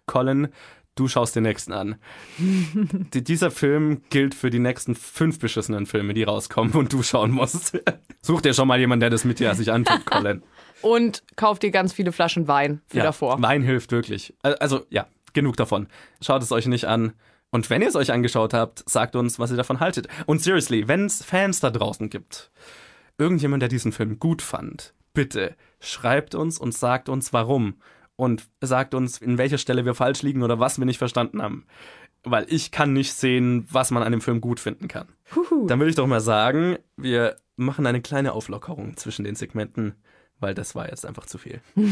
Colin, du schaust den nächsten an. [laughs] Die, dieser Film gilt für die nächsten fünf beschissenen Filme, die rauskommen und du schauen musst. [laughs] Such dir schon mal jemanden, der das mit dir sich antut, Colin. [laughs] Und kauf dir ganz viele Flaschen Wein für ja, davor. Wein hilft wirklich. Al- Also ja, genug davon. Schaut es euch nicht an. Und wenn ihr es euch angeschaut habt, sagt uns, was ihr davon haltet. Und seriously, wenn es Fans da draußen gibt, irgendjemand, der diesen Film gut fand, bitte schreibt uns und sagt uns, warum. Und sagt uns, in welcher Stelle wir falsch liegen oder was wir nicht verstanden haben. Weil ich kann nicht sehen, was man an dem Film gut finden kann. Huhu. Dann würde ich doch mal sagen, wir machen eine kleine Auflockerung zwischen den Segmenten, weil das war jetzt einfach zu viel. [laughs]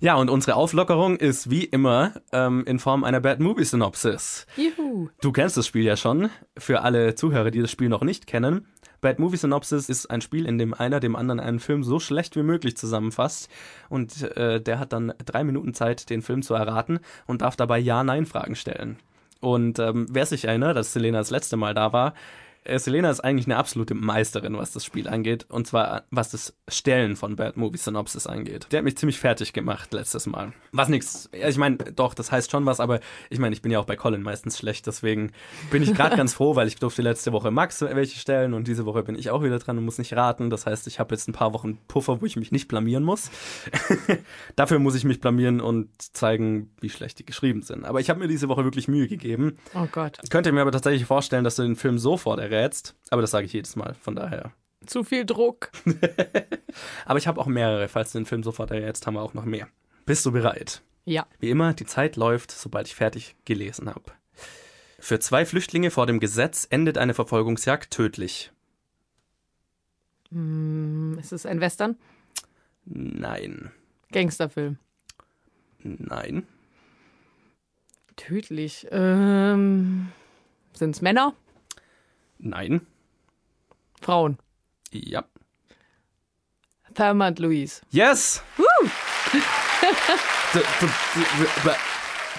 Ja, und unsere Auflockerung ist wie immer ähm, in Form einer Bad Movie Synopsis. Juhu. Du kennst das Spiel ja schon. Für alle Zuhörer, die das Spiel noch nicht kennen. Bad Movie Synopsis ist ein Spiel, in dem einer dem anderen einen Film so schlecht wie möglich zusammenfasst. Und äh, der hat dann drei Minuten Zeit, den Film zu erraten und darf dabei Ja-Nein-Fragen stellen. Und ähm, wer sich erinnert, dass Selena das letzte Mal da war, Selena ist eigentlich eine absolute Meisterin, was das Spiel angeht. Und zwar was das Stellen von Bad Movie Synopsis angeht. Der hat mich ziemlich fertig gemacht letztes Mal. Was nix. Ich meine, doch, das heißt schon was, aber ich meine, ich bin ja auch bei Colin meistens schlecht. Deswegen bin ich gerade [laughs] ganz froh, weil ich durfte letzte Woche Max welche stellen und diese Woche bin ich auch wieder dran und muss nicht raten. Das heißt, ich habe jetzt ein paar Wochen Puffer, wo ich mich nicht blamieren muss. [laughs] Dafür muss ich mich blamieren und zeigen, wie schlecht die geschrieben sind. Aber ich habe mir diese Woche wirklich Mühe gegeben. Oh Gott. Ich könnte mir aber tatsächlich vorstellen, dass du den Film sofort errätst. Aber das sage ich jedes Mal, von daher. Zu viel Druck. [laughs] Aber ich habe auch mehrere. Falls du den Film sofort errätst, haben wir auch noch mehr. Bist du bereit? Ja. Wie immer, die Zeit läuft, sobald ich fertig gelesen habe. Für zwei Flüchtlinge vor dem Gesetz endet eine Verfolgungsjagd tödlich. Hm, ist es ein Western? Nein. Gangsterfilm. Nein. Tödlich. Ähm, Sind es Männer? Nein. Frauen? Ja. Thelma und Louise. Yes! [laughs]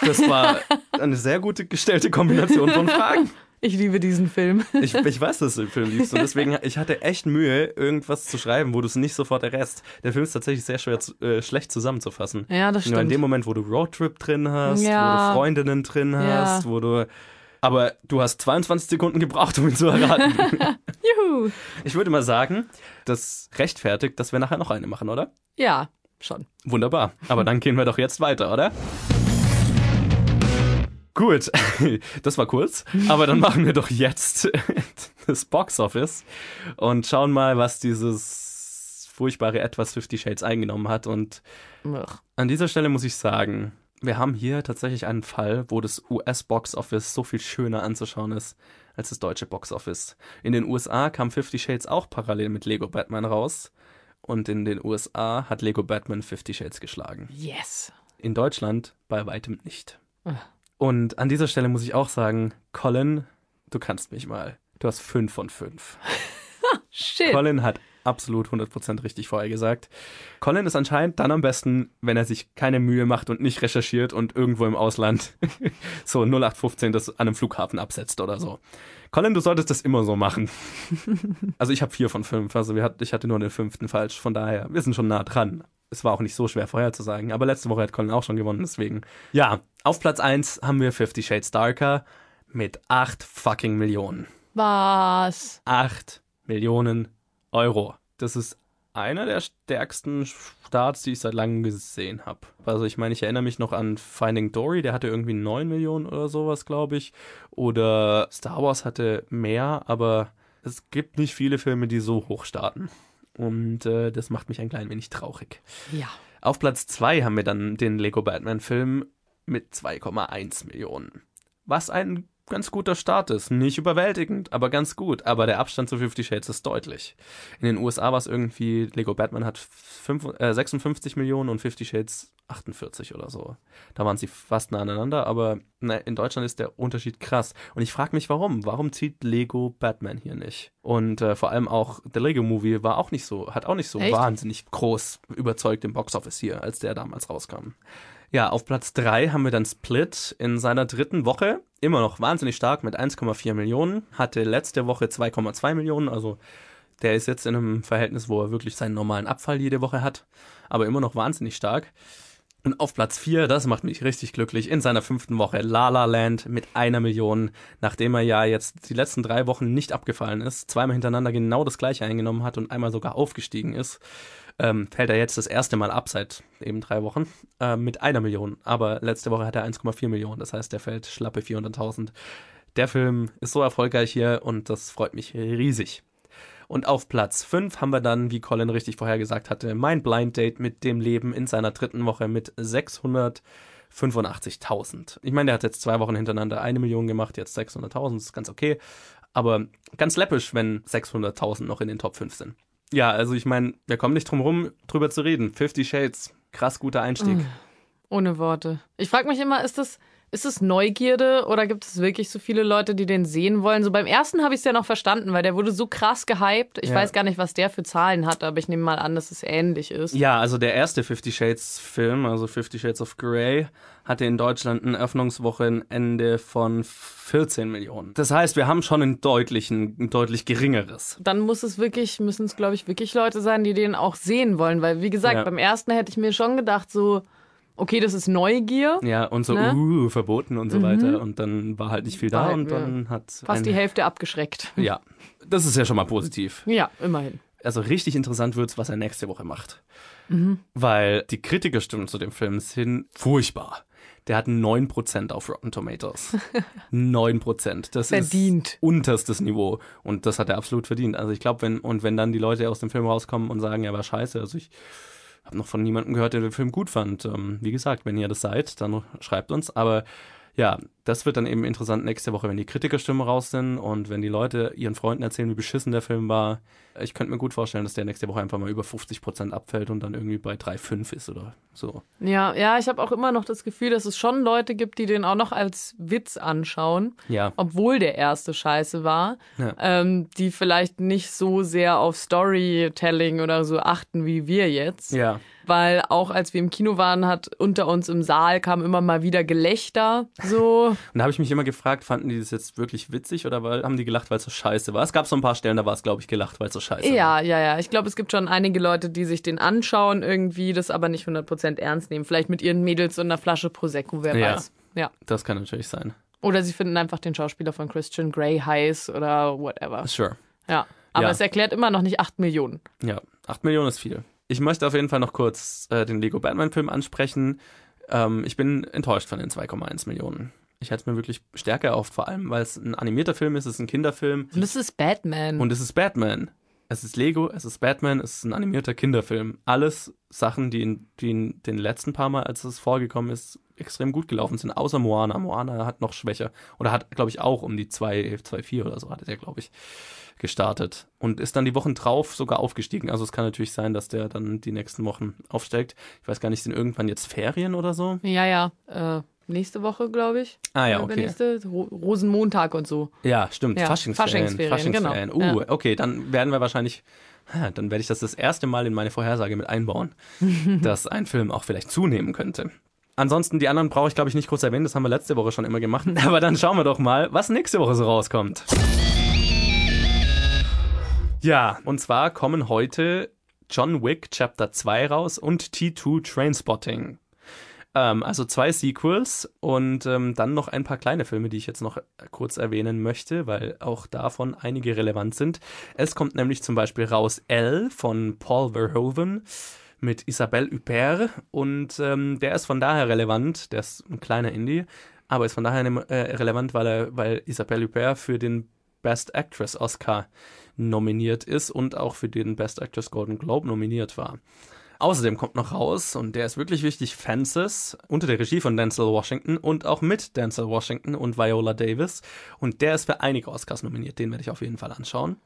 Das war eine sehr gute gestellte Kombination von Fragen. [laughs] Ich liebe diesen Film. [laughs] Ich, ich weiß, dass du den Film liebst und deswegen, ich hatte echt Mühe, irgendwas zu schreiben, wo du es nicht sofort errätst. Der Film ist tatsächlich sehr schwer, äh, schlecht zusammenzufassen. Ja, das Nur in stimmt. dem Moment, wo du Roadtrip drin hast, wo Ja. du Freundinnen drin Ja. hast, wo du... Aber du hast 22 Sekunden gebraucht, um ihn zu erraten. [laughs] Juhu. ich würde mal sagen, das rechtfertigt, dass wir nachher noch eine machen, oder? Ja, schon. Wunderbar. Aber dann gehen wir doch jetzt weiter, oder? Gut, [laughs] das war kurz, aber dann machen wir doch jetzt [laughs] das Box Office und schauen mal, was dieses furchtbare etwas Fifty Shades eingenommen hat. Und an dieser Stelle muss ich sagen, wir haben hier tatsächlich einen Fall, wo das US Box Office so viel schöner anzuschauen ist als das deutsche Box Office. In den USA kam Fifty Shades auch parallel mit Lego Batman raus und in den USA hat Lego Batman Fifty Shades geschlagen. Yes. In Deutschland bei weitem nicht. Ah. Und an dieser Stelle muss ich auch sagen, Colin, du kannst mich mal. Du hast fünf von fünf. [laughs] Shit. Colin hat absolut 100% richtig vorher gesagt. Colin ist anscheinend dann am besten, wenn er sich keine Mühe macht und nicht recherchiert und irgendwo im Ausland [laughs] so 0815 das an einem Flughafen absetzt oder so. Colin, du solltest das immer so machen. [laughs] Also ich habe vier von fünf, also wir hat, ich hatte nur den fünften falsch, von daher, wir sind schon nah dran. Es war auch nicht so schwer vorherzusagen, aber letzte Woche hat Colin auch schon gewonnen, deswegen. Ja, auf Platz 1 haben wir Fifty Shades Darker mit 8 fucking Millionen. Was? 8 Millionen Euro. Das ist einer der stärksten Starts, die ich seit langem gesehen habe. Also ich meine, ich erinnere mich noch an Finding Dory, der hatte irgendwie 9 Millionen oder sowas, glaube ich. Oder Star Wars hatte mehr, aber es gibt nicht viele Filme, die so hoch starten. Und äh, das macht mich ein klein wenig traurig. Ja. Auf Platz 2 haben wir dann den Lego Batman Film mit 2,1 Millionen. Was ein ganz guter Start ist. Nicht überwältigend, aber ganz gut. Aber der Abstand zu Fifty Shades ist deutlich. In den USA war es irgendwie, Lego Batman hat fünf, äh, 56 Millionen und Fifty Shades 48 oder so. Da waren sie fast nah aneinander, aber ne, in Deutschland ist der Unterschied krass. Und ich frage mich, warum? Warum zieht Lego Batman hier nicht? Und äh, vor allem auch der Lego Movie war auch nicht so, hat auch nicht so Echt? wahnsinnig groß überzeugt im Boxoffice hier, als der damals rauskam. Ja, auf Platz 3 haben wir dann Split in seiner dritten Woche. Immer noch wahnsinnig stark mit 1,4 Millionen. Hatte letzte Woche 2,2 Millionen. Also der ist jetzt in einem Verhältnis, wo er wirklich seinen normalen Abfall jede Woche hat. Aber immer noch wahnsinnig stark. Und auf Platz 4, das macht mich richtig glücklich, in seiner fünften Woche La La Land mit einer Million, nachdem er ja jetzt die letzten drei Wochen nicht abgefallen ist, zweimal hintereinander genau das gleiche eingenommen hat und einmal sogar aufgestiegen ist, ähm, fällt er jetzt das erste Mal ab seit eben drei Wochen äh, mit einer Million. Aber letzte Woche hat er 1,4 Millionen, das heißt, er fällt schlappe 400.000. Der Film ist so erfolgreich hier und das freut mich riesig. Und auf Platz 5 haben wir dann, wie Colin richtig vorhergesagt hatte, mein Blind Date mit dem Leben in seiner dritten Woche mit 685.000. Ich meine, der hat jetzt zwei Wochen hintereinander eine Million gemacht, jetzt 600.000, ist ganz okay. Aber ganz läppisch, wenn 600.000 noch in den Top 5 sind. Ja, also ich meine, wir kommen nicht drum rum, drüber zu reden. Fifty Shades, krass guter Einstieg. Ohne Worte. Ich frage mich immer, ist das, ist es Neugierde oder gibt es wirklich so viele Leute, die den sehen wollen? So beim ersten habe ich es ja noch verstanden, weil der wurde so krass gehypt. Ich Ja. weiß gar nicht, was der für Zahlen hat, aber ich nehme mal an, dass es ähnlich ist. Ja, also der erste Fifty Shades Film, also Fifty Shades of Grey, hatte in Deutschland ein Öffnungswochenende von 14 Millionen. Das heißt, wir haben schon ein deutlichen, ein deutlich geringeres. Dann muss es wirklich, müssen es, glaube ich, wirklich Leute sein, die den auch sehen wollen. Weil, wie gesagt, Ja. beim ersten hätte ich mir schon gedacht, so, okay, das ist Neugier. Ja, und so, Ne? uh, verboten und so weiter. Und dann war halt nicht viel da halt, und dann hat. Fast die Hälfte abgeschreckt. Ja, das ist ja schon mal positiv. Ja, immerhin. Also richtig interessant wird's, was er nächste Woche macht. Mhm. Weil die Kritikerstimmen zu dem Film sind furchtbar. Der hat 9% auf Rotten Tomatoes. [laughs] 9%. Das Verdient. ist unterstes Niveau. Und das hat er absolut verdient. Also ich glaube, wenn, und wenn dann die Leute aus dem Film rauskommen und sagen, er war scheiße, also ich habe noch von niemandem gehört, der den Film gut fand. Ähm, wie gesagt, wenn ihr das seid, dann schreibt uns. Aber ja, das wird dann eben interessant nächste Woche, wenn die Kritikerstimmen raus sind und wenn die Leute ihren Freunden erzählen, wie beschissen der Film war. Ich könnte mir gut vorstellen, dass der nächste Woche einfach mal über 50% abfällt und dann irgendwie bei 3,5 ist oder so. Ja, ja, ich habe auch immer noch das Gefühl, dass es schon Leute gibt, die den auch noch als Witz anschauen, Ja, obwohl der erste scheiße war, Ja. ähm, die vielleicht nicht so sehr auf Storytelling oder so achten wie wir jetzt. ja, Weil auch als wir im Kino waren, hat unter uns im Saal kam immer mal wieder Gelächter. So, [laughs] Und da habe ich mich immer gefragt, fanden die das jetzt wirklich witzig oder haben die gelacht, weil es so scheiße war? Es gab so ein paar Stellen, da war es, glaube ich, gelacht, weil es so scheiße war. Ja, ja, ja. Ich glaube, es gibt schon einige Leute, die sich den anschauen irgendwie, das aber nicht 100% ernst nehmen. Vielleicht mit ihren Mädels und einer Flasche Prosecco, wer Ja. weiß. Ja. Das kann natürlich sein. Oder sie finden einfach den Schauspieler von Christian Grey heiß oder whatever. Sure. Ja. Aber Ja. es erklärt immer noch nicht 8 Millionen. Ja, 8 Millionen ist viel. Ich möchte auf jeden Fall noch kurz äh, den Lego Batman-Film ansprechen. Ähm, ich bin enttäuscht von den 2,1 Millionen. Ich hätte es mir wirklich stärker erhofft, vor allem, weil es ein animierter Film ist, es ist ein Kinderfilm Und es ist Batman. und es ist Batman. Es ist Lego, es ist Batman, es ist ein animierter Kinderfilm. Alles Sachen, die in, die in den letzten paar Mal, als es vorgekommen ist, extrem gut gelaufen sind, außer Moana. Moana hat noch schwächer. Oder hat, glaube ich, auch um die 2, 2,4 oder so hatte der, glaube ich, gestartet. Und ist dann die Wochen drauf sogar aufgestiegen. Also es kann natürlich sein, dass der dann die nächsten Wochen aufsteigt. Ich weiß gar nicht, sind irgendwann jetzt Ferien oder so? ja, ja. Äh, nächste Woche, glaube ich. Ah ja, Äh, okay. Übernächste. Ro Rosenmontag und so. Ja, stimmt. Ja, Faschingsferien. Faschingsferien, genau. Uh, Ja. okay, dann werden wir wahrscheinlich, dann werde ich das das erste Mal in meine Vorhersage mit einbauen, [laughs] dass ein Film auch vielleicht zunehmen könnte. Ansonsten, die anderen brauche ich, glaube ich, nicht kurz erwähnen. Das haben wir letzte Woche schon immer gemacht. [laughs] Aber dann schauen wir doch mal, was nächste Woche so rauskommt. Ja, und zwar kommen heute John Wick Chapter 2 raus und T2 Trainspotting. Ähm, also zwei Sequels und ähm, dann noch ein paar kleine Filme, die ich jetzt noch kurz erwähnen möchte, weil auch davon einige relevant sind. Es kommt nämlich zum Beispiel raus L von Paul Verhoeven mit Isabelle Huppert und ähm, der ist von daher relevant, der ist ein kleiner Indie, aber ist von daher äh, relevant, weil er, weil Isabelle Huppert für den Best Actress Oscar nominiert ist und auch für den Best Actress Golden Globe nominiert war. Außerdem kommt noch raus, und der ist wirklich wichtig, Fences unter der Regie von Denzel Washington und auch mit Denzel Washington und Viola Davis. Und der ist für einige Oscars nominiert, den werde ich auf jeden Fall anschauen.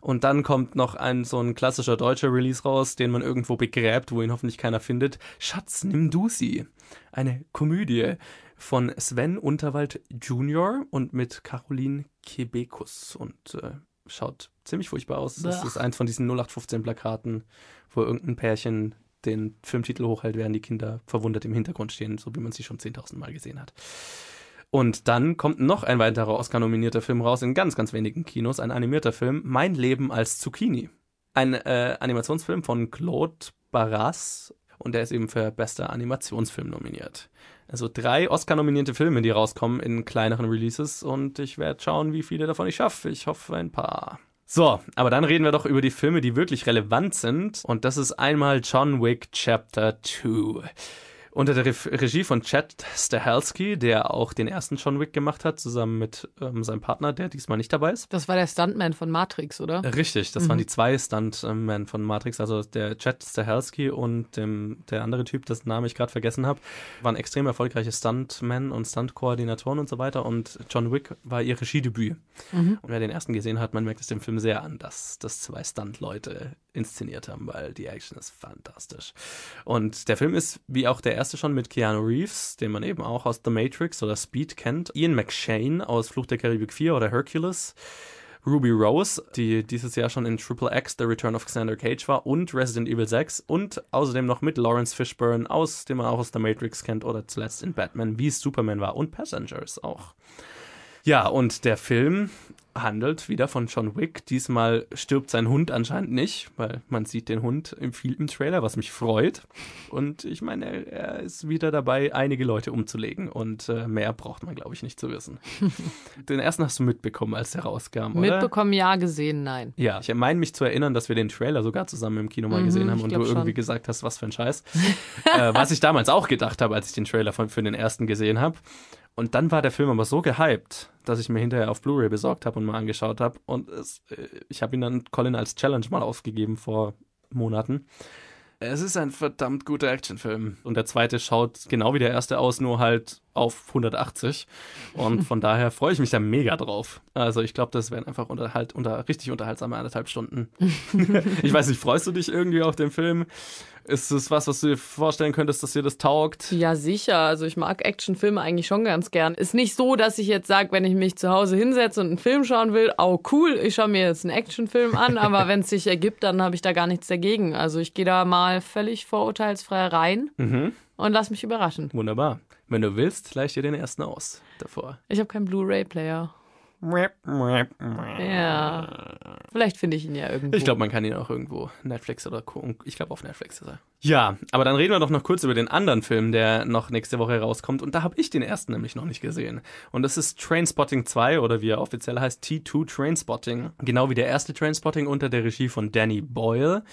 Und dann kommt noch ein so ein klassischer deutscher Release raus, den man irgendwo begräbt, wo ihn hoffentlich keiner findet. Schatz, nimm du sie. Eine Komödie von Sven Unterwald Jr. und mit Caroline Kebekus. Und äh, schaut ziemlich furchtbar aus. Das Bäh. ist eins von diesen 0815-Plakaten, wo irgendein Pärchen den Filmtitel hochhält, während die Kinder verwundert im Hintergrund stehen, so wie man sie schon 10.000 Mal gesehen hat. Und dann kommt noch ein weiterer Oscar-nominierter Film raus in ganz, ganz wenigen Kinos, ein animierter Film, Mein Leben als Zucchini. Ein äh, Animationsfilm von Claude Barras und der ist eben für bester Animationsfilm nominiert. Also drei Oscar-nominierte Filme, die rauskommen in kleineren Releases und ich werde schauen, wie viele davon ich schaffe. Ich hoffe ein paar. So, aber dann reden wir doch über die Filme, die wirklich relevant sind. Und das ist einmal John Wick Chapter 2. Unter der Re Regie von Chad Stahelski, der auch den ersten John Wick gemacht hat, zusammen mit ähm, seinem Partner, der diesmal nicht dabei ist. Das war der Stuntman von Matrix, oder? Richtig, das waren die zwei Stuntmen von Matrix, also der Chad Stahelski und dem, der andere Typ, dessen Name ich gerade vergessen habe, waren extrem erfolgreiche Stuntmen und Stuntkoordinatoren und so weiter und John Wick war ihr Regiedebüt. Und wer den ersten gesehen hat, man merkt es dem Film sehr an, dass das zwei Stunt-Leute inszeniert haben, weil die Action ist fantastisch. Und der Film ist, wie auch der erste schon, mit Keanu Reeves, den man eben auch aus The Matrix oder Speed kennt, Ian McShane aus Fluch der Karibik 4 oder Hercules, Ruby Rose, die dieses Jahr schon in Triple X The Return of Xander Cage war und Resident Evil 6 und außerdem noch mit Lawrence Fishburne aus, den man auch aus The Matrix kennt oder zuletzt in Batman, wie Superman war und Passengers auch. Ja, und der Film handelt wieder von John Wick. Diesmal stirbt sein Hund anscheinend nicht, weil man sieht den Hund im, viel im Trailer, was mich freut. Und ich meine, er, er ist wieder dabei, einige Leute umzulegen. Und äh, mehr braucht man, glaube ich, nicht zu wissen. [laughs] den ersten hast du mitbekommen, als der rauskam, oder? Mitbekommen, ja, gesehen, nein. Ja, ich meine mich zu erinnern, dass wir den Trailer sogar zusammen im Kino mal Mhm, gesehen haben und du schon. irgendwie gesagt hast, was für ein Scheiß. [laughs] äh, was ich damals auch gedacht habe, als ich den Trailer von, für den ersten gesehen habe. Und dann war der Film aber so gehypt, dass ich mir hinterher auf Blu-ray besorgt habe und mal angeschaut habe. Und es, äh, ich habe ihn dann Colin als Challenge mal ausgegeben vor Monaten. Es ist ein verdammt guter Actionfilm. Und der zweite schaut genau wie der erste aus, nur halt auf 180. Und [laughs] von daher freue ich mich da mega drauf. Also ich glaube, das werden einfach unterhalt, unter, richtig unterhaltsame anderthalb Stunden. [laughs] ich weiß nicht, freust du dich irgendwie auf den Film? Ist es was, was du dir vorstellen könntest, dass dir das taugt? Ja, sicher. Also ich mag Actionfilme eigentlich schon ganz gern. Ist nicht so, dass ich jetzt sage, wenn ich mich zu Hause hinsetze und einen Film schauen will, oh cool, ich schaue mir jetzt einen Actionfilm an, aber [laughs] wenn es sich ergibt, dann habe ich da gar nichts dagegen. Also ich gehe da mal völlig vorurteilsfrei rein. Mhm. und lass mich überraschen. Wunderbar. Wenn du willst, leih ich dir den ersten aus davor. Ich habe keinen Blu-ray-Player. Ja. Vielleicht finde ich ihn ja irgendwo. Ich glaube, man kann ihn auch irgendwo Netflix oder Co. Ich glaube, auf Netflix ist er. Ja, aber dann reden wir doch noch kurz über den anderen Film, der noch nächste Woche rauskommt. Und da habe ich den ersten nämlich noch nicht gesehen. Und das ist Trainspotting 2 oder wie er offiziell heißt, T2 Trainspotting. Genau wie der erste Trainspotting unter der Regie von Danny Boyle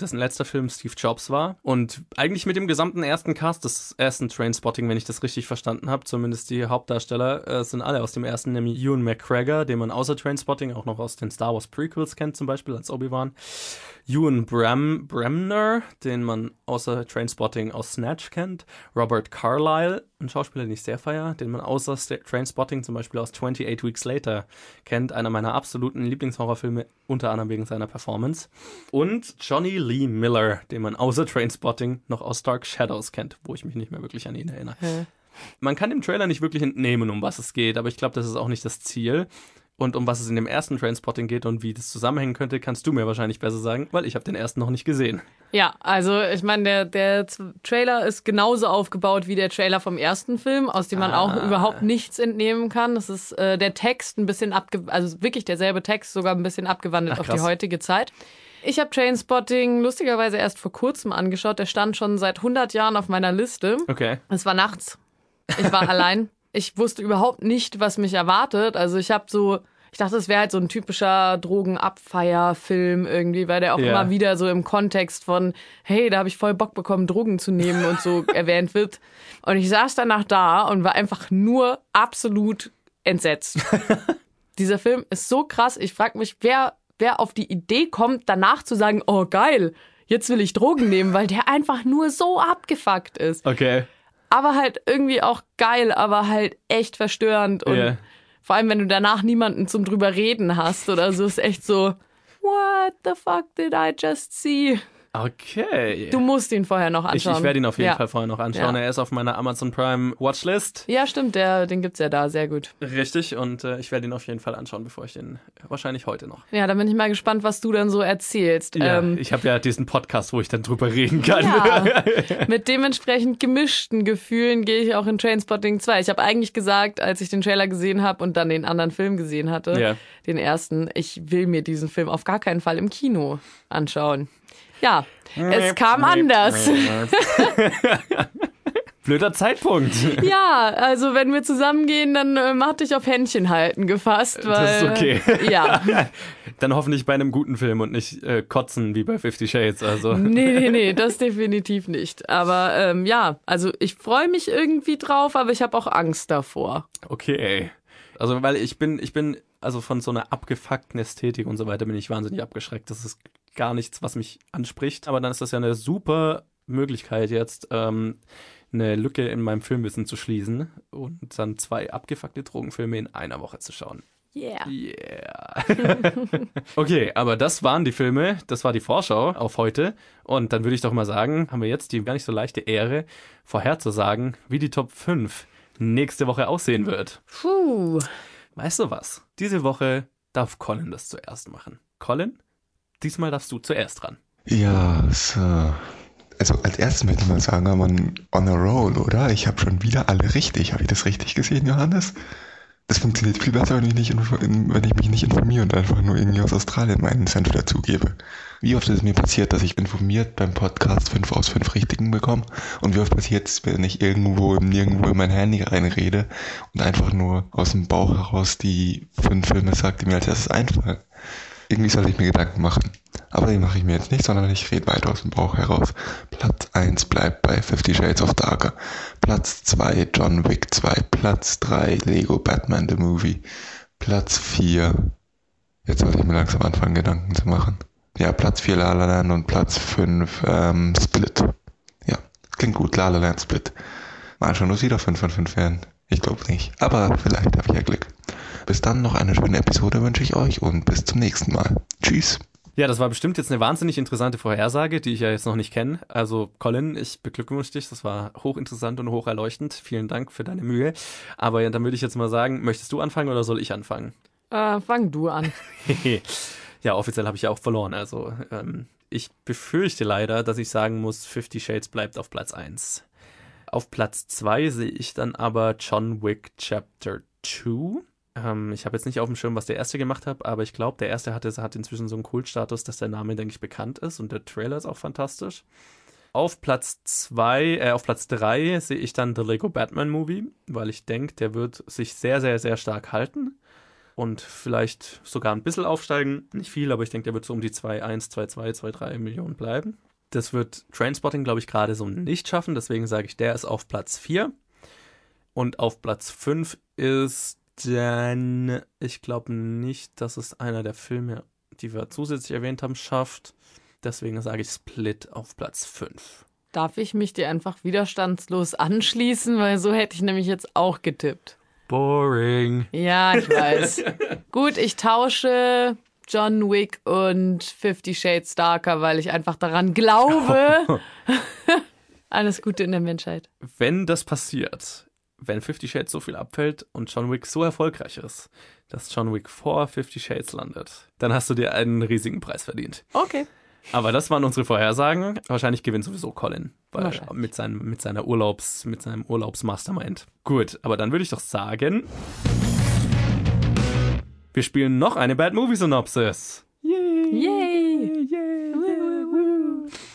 dessen letzter Film Steve Jobs war. Und eigentlich mit dem gesamten ersten Cast des ersten Trainspotting, wenn ich das richtig verstanden habe, zumindest die Hauptdarsteller, äh, sind alle aus dem ersten, nämlich Ewan McGregor, den man außer Trainspotting auch noch aus den Star Wars Prequels kennt, zum Beispiel als Obi-Wan. Ewan Bram Bremner, den man außer Trainspotting aus Snatch kennt. Robert Carlyle, ein Schauspieler, den ich sehr feier, den man außer Trainspotting zum Beispiel aus 28 Weeks Later kennt. Einer meiner absoluten Lieblingshorrorfilme, unter anderem wegen seiner Performance. Und Johnny Lee Miller, den man außer Trainspotting noch aus Dark Shadows kennt, wo ich mich nicht mehr wirklich an ihn erinnere. Hä? Man kann dem Trailer nicht wirklich entnehmen, um was es geht, aber ich glaube, das ist auch nicht das Ziel. Und um was es in dem ersten Trainspotting geht und wie das zusammenhängen könnte, kannst du mir wahrscheinlich besser sagen, weil ich habe den ersten noch nicht gesehen. Ja, also ich meine, der, der Trailer ist genauso aufgebaut wie der Trailer vom ersten Film, aus dem man auch Ah. überhaupt nichts entnehmen kann. Das ist äh, der Text ein bisschen abge also wirklich derselbe Text, sogar ein bisschen abgewandelt Ach, auf die heutige Zeit. Ich habe Trainspotting lustigerweise erst vor kurzem angeschaut. Der stand schon seit 100 Jahren auf meiner Liste. Okay. Es war nachts. Ich war [laughs] allein. Ich wusste überhaupt nicht, was mich erwartet. Also ich habe so, ich dachte, es wäre halt so ein typischer Drogenabfeierfilm irgendwie, weil der auch Ja. immer wieder so im Kontext von, hey, da habe ich voll Bock bekommen, Drogen zu nehmen und so [laughs] erwähnt wird. Und ich saß danach da und war einfach nur absolut entsetzt. [laughs] Dieser Film ist so krass. Ich frage mich, wer, wer auf die Idee kommt, danach zu sagen, oh geil, jetzt will ich Drogen nehmen, weil der einfach nur so abgefuckt ist Okay. Aber halt irgendwie auch geil, aber halt echt verstörend und Ja. vor allem, wenn du danach niemanden zum drüber reden hast oder so, ist echt so, what the fuck did I just see? Okay. Du musst ihn vorher noch ich, anschauen. ich werde ihn auf jeden ja. Fall vorher noch anschauen. Ja. Er ist auf meiner Amazon Prime Watchlist. Ja, stimmt, der, den gibt's ja da, sehr gut. Richtig. Und äh, ich werde ihn auf jeden Fall anschauen, bevor ich den wahrscheinlich heute noch. Ja, dann bin ich mal gespannt, was du dann so erzählst. Ja, ähm, ich habe ja diesen Podcast, wo ich dann drüber reden kann. Ja, [laughs] mit dementsprechend gemischten Gefühlen gehe ich auch in Trainspotting 2. Ich habe eigentlich gesagt, als ich den Trailer gesehen habe und dann den anderen Film gesehen hatte, den ersten, ich will mir diesen Film auf gar keinen Fall im Kino anschauen. Ja, es kam anders. [laughs] Blöder Zeitpunkt. Ja, also wenn wir zusammengehen, dann ähm, hatte ich auf Händchen halten gefasst, weil Das ist okay. ja, [laughs] Dann hoffentlich bei einem guten Film und nicht äh, kotzen wie bei Fifty Shades. Also. nee, nee, nee, [laughs] das definitiv nicht. Aber ähm, ja, also ich freue mich irgendwie drauf, aber ich habe auch Angst davor. Okay. Also, weil ich bin, ich bin, also von so einer abgefuckten Ästhetik und so weiter bin ich wahnsinnig abgeschreckt. Das ist gar nichts, was mich anspricht. Aber dann ist das ja eine super Möglichkeit jetzt, ähm, eine Lücke in meinem Filmwissen zu schließen und dann zwei abgefuckte Drogenfilme in einer Woche zu schauen. Yeah. Yeah. [laughs] okay, aber das waren die Filme, das war die Vorschau auf heute. Und dann würde ich doch mal sagen, haben wir jetzt die gar nicht so leichte Ehre, vorherzusagen, wie die Top 5 nächste Woche aussehen wird. Puh. Weißt du was? Diese Woche darf Colin das zuerst machen. Colin, diesmal darfst du zuerst ran. Ja, so. Also als erstes möchte ich mal sagen, man on a roll, oder? Ich habe schon wieder alle richtig. Habe ich das richtig gesehen, Johannes? Das funktioniert viel besser, wenn ich, nicht wenn ich mich nicht informiere und einfach nur irgendwie aus Australien meinen Senf dazugebe. Wie oft ist es mir passiert, dass ich informiert beim Podcast 5 aus 5 Richtigen bekomme? Und wie oft passiert es, wenn ich irgendwo Nirgendwo in mein Handy reinrede und einfach nur aus dem Bauch heraus die fünf Filme sage, die mir als erstes einfallen? Irgendwie sollte ich mir Gedanken machen. Aber die mache ich mir jetzt nicht, sondern ich rede weiter aus dem Bauch heraus. Platz 1 bleibt bei Fifty Shades of Darker. Platz 2 John Wick 2. Platz 3 Lego Batman The Movie. Platz 4. Jetzt sollte ich mir langsam anfangen, Gedanken zu machen. Ja, Platz 4 La La Land und Platz 5 ähm, Split. Ja, klingt gut, La La Land Split. Mal schon, muss wieder 5 von 5 werden. Ich glaube nicht. Aber vielleicht habe ich ja Glück. Bis dann noch eine schöne Episode wünsche ich euch und bis zum nächsten Mal. Tschüss. Ja, das war bestimmt jetzt eine wahnsinnig interessante Vorhersage, die ich ja jetzt noch nicht kenne. Also, Colin, ich beglückwünsche dich. Das war hochinteressant und hocherleuchtend. Vielen Dank für deine Mühe. Aber ja, dann würde ich jetzt mal sagen, möchtest du anfangen oder soll ich anfangen? Äh, fang du an. [laughs] ja, offiziell habe ich ja auch verloren. Also, ähm, ich befürchte leider, dass ich sagen muss, Fifty Shades bleibt auf Platz 1. Auf Platz 2 sehe ich dann aber John Wick Chapter 2. Ähm, ich habe jetzt nicht auf dem Schirm, was der erste gemacht hat, aber ich glaube, der erste hatte, hat inzwischen so einen Kultstatus, dass der Name, denke ich, bekannt ist und der Trailer ist auch fantastisch. Auf Platz 2, äh, auf Platz 3 sehe ich dann The Lego Batman Movie, weil ich denke, der wird sich sehr, sehr, sehr stark halten und vielleicht sogar ein bisschen aufsteigen. Nicht viel, aber ich denke, der wird so um die 2,1, 2,2, 2,3 Millionen bleiben. Das wird Trainspotting, glaube ich, gerade so nicht schaffen, deswegen sage ich, der ist auf Platz 4. Und auf Platz 5 ist dann, ich glaube nicht, dass es einer der Filme, die wir zusätzlich erwähnt haben, schafft. Deswegen sage ich Split auf Platz 5. Darf ich mich dir einfach widerstandslos anschließen, weil so hätte ich nämlich jetzt auch getippt. Boring. Ja, ich weiß. [laughs] Gut, ich tausche John Wick und Fifty Shades Darker, weil ich einfach daran glaube. [laughs] [laughs] Alles Gute in der Menschheit. Wenn das passiert, wenn Fifty Shades so viel abfällt und John Wick so erfolgreich ist, dass John Wick vor Fifty Shades landet, dann hast du dir einen riesigen Preis verdient. Okay. Aber das waren unsere Vorhersagen. Wahrscheinlich gewinnt sowieso Colin. Weil mit, seinem, mit seiner Urlaubs, mit seinem Urlaubsmastermind. Gut, aber dann würde ich doch sagen. Wir spielen noch eine Bad Movie Synopsis. Yay!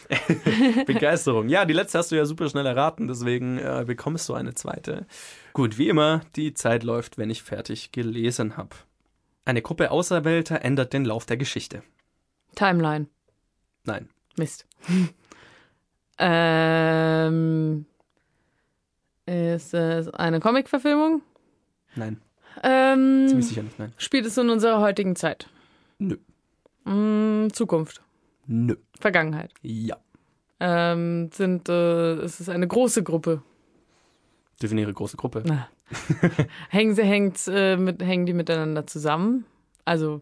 [laughs] Begeisterung. Ja, die letzte hast du ja super schnell erraten, deswegen äh, bekommst du eine zweite. Gut, wie immer, die Zeit läuft, wenn ich fertig gelesen habe. Eine Gruppe Auserwählter ändert den Lauf der Geschichte. Timeline. Nein. Mist. [laughs] ähm, ist es eine Comic-Verfilmung? Nein. Ähm, Ziemlich sicher nicht. Nein. spielt es in unserer heutigen Zeit? Nö. Mm, Zukunft. Nö. Vergangenheit. Ja. Ähm, sind, äh, es ist eine große Gruppe. Definiere große Gruppe. Na. [laughs] hängen sie, hängt, äh, mit, hängen die miteinander zusammen? Also,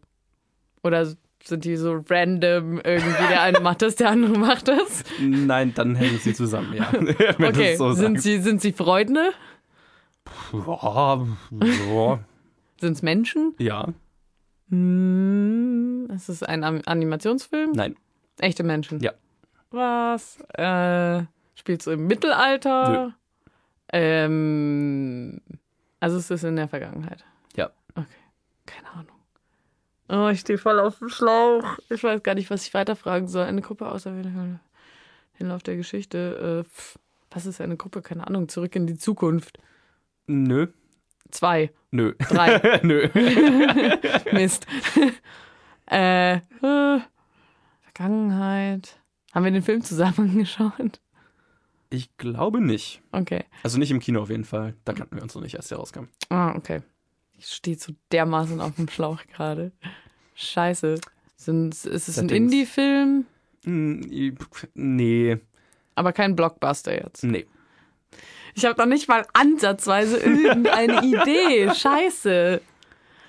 oder sind die so random irgendwie, der eine macht das, der andere macht das? Nein, dann hängen sie zusammen, ja. [laughs] Wenn Okay, es so sind sagst. sie, sind sie Freunde? Ja, ja. Sind es Menschen? ja. Hm, ist es ein Animationsfilm? Nein. Echte Menschen? Ja. Was? Äh, spielst du im Mittelalter? Nö. Ähm, also es ist in der Vergangenheit. Ja. Okay. Keine Ahnung. Oh, ich stehe voll auf dem Schlauch. Ich weiß gar nicht, was ich weiterfragen soll. Eine Gruppe auserwählt. Hinlauf der Geschichte. Äh, was ist eine Gruppe? Keine Ahnung. Zurück in die Zukunft. Nö. Zwei. Nö. Drei. [laughs] Nö. [laughs] Mist. [laughs] äh, äh, Vergangenheit. Haben wir den Film zusammen [laughs] angeschaut? Ich glaube nicht. Okay. Also nicht im Kino auf jeden Fall. Da kannten wir uns noch nicht, als der rauskam. Ah, okay. Ich stehe so dermaßen auf dem Schlauch gerade. Scheiße. Sind, ist es ein. Indie-Film? Hm, Nee. Aber kein Blockbuster jetzt. Nee. Ich habe noch nicht mal ansatzweise irgendeine [laughs] Idee. Scheiße.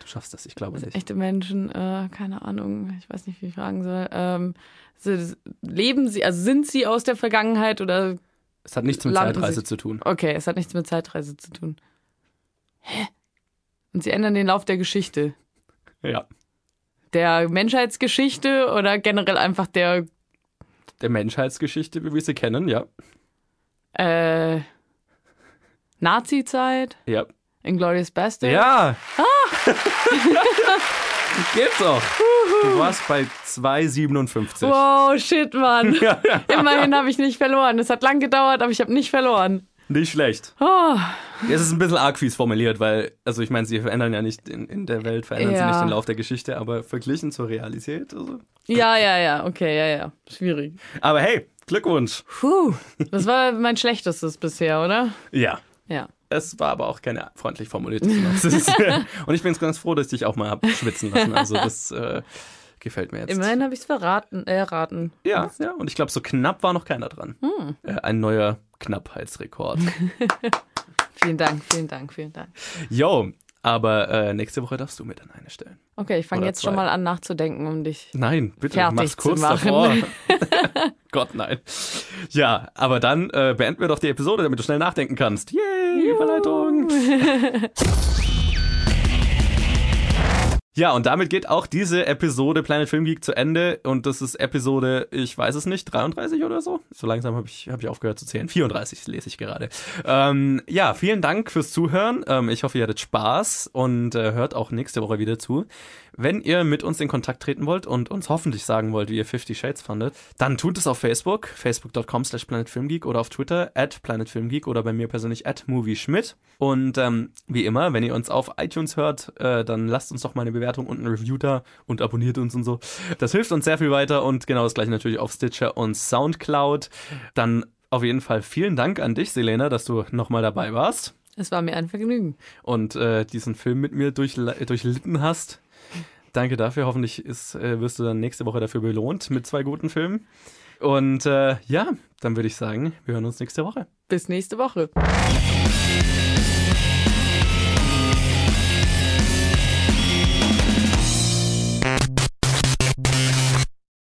Du schaffst das, ich glaube nicht. Echte Menschen, äh, keine Ahnung, ich weiß nicht, wie ich fragen soll. Ähm, sie- leben sie, also sind sie aus der Vergangenheit oder Es hat nichts mit Zeitreise sich- zu tun. Okay, es hat nichts mit Zeitreise zu tun. Hä? Und sie ändern den Lauf der Geschichte. Ja. Der Menschheitsgeschichte oder generell einfach der Der Menschheitsgeschichte, wie wir sie kennen, ja. äh, Nazi-Zeit? Ja. Inglourious Bastard? Ja! [laughs] Geht doch! Du warst bei 2,57. Wow, shit, Mann. [laughs] Immerhin habe ich nicht verloren. Es hat lang gedauert, aber ich habe nicht verloren. Nicht schlecht. Oh, Es ist ein bisschen arg fies formuliert, weil, also ich meine, sie verändern ja nicht in, in der Welt, verändern sie Ja. nicht den Lauf der Geschichte, aber verglichen zur Realität. Also. ja, ja, ja, okay, ja, ja. Schwierig. Aber hey, Glückwunsch! Puh, das war mein schlechtestes bisher, oder? Ja. Ja. Es war aber auch keine freundlich formulierte Synopsis. [laughs] [laughs] Und ich bin ganz froh, dass ich dich auch mal hab schwitzen lassen. Also das äh, gefällt mir jetzt. Immerhin habe ich es verraten, äh, erraten. Ja, ja. Und ich glaube, so knapp war noch keiner dran. Hm. Äh, ein neuer Knappheitsrekord. [laughs] Vielen Dank, vielen Dank, vielen Dank. Yo, aber äh, nächste Woche darfst du mir dann eine stellen. Okay, ich fange jetzt zwei. schon mal an nachzudenken, um dich. Nein, bitte, Fertig mach's zu kurz machen. davor. [laughs] [laughs] Gott, nein. Ja, aber dann äh, beenden wir doch die Episode, damit du schnell nachdenken kannst. Yay, Überleitung. [laughs] Ja, und damit geht auch diese Episode Planet Film Geek zu Ende. Und das ist Episode, ich weiß es nicht, 33 oder so. So langsam habe ich, hab ich aufgehört zu zählen. 34 lese ich gerade. Ähm, ja, vielen Dank fürs Zuhören. Ähm, ich hoffe, ihr hattet Spaß und äh, hört auch nächste Woche wieder zu. Wenn ihr mit uns in Kontakt treten wollt und uns hoffentlich sagen wollt, wie ihr Fifty Shades fandet, dann tut es auf Facebook, facebook.com slash planetfilmgeek oder auf Twitter at planetfilmgeek oder bei mir persönlich at movieschmidt. Und ähm, wie immer, wenn ihr uns auf iTunes hört, äh, dann lasst uns doch mal eine Bewertung und ein Review da und abonniert uns und so. Das hilft uns sehr viel weiter und genau das gleiche natürlich auf Stitcher und Soundcloud. Dann auf jeden Fall vielen Dank an dich, Selena, dass du nochmal dabei warst. Es war mir ein Vergnügen. Und äh, diesen Film mit mir durch, durchlitten hast. Danke dafür. Hoffentlich ist, äh, wirst du dann nächste Woche dafür belohnt mit zwei guten Filmen. Und äh, ja, dann würde ich sagen, wir hören uns nächste Woche. Bis nächste Woche.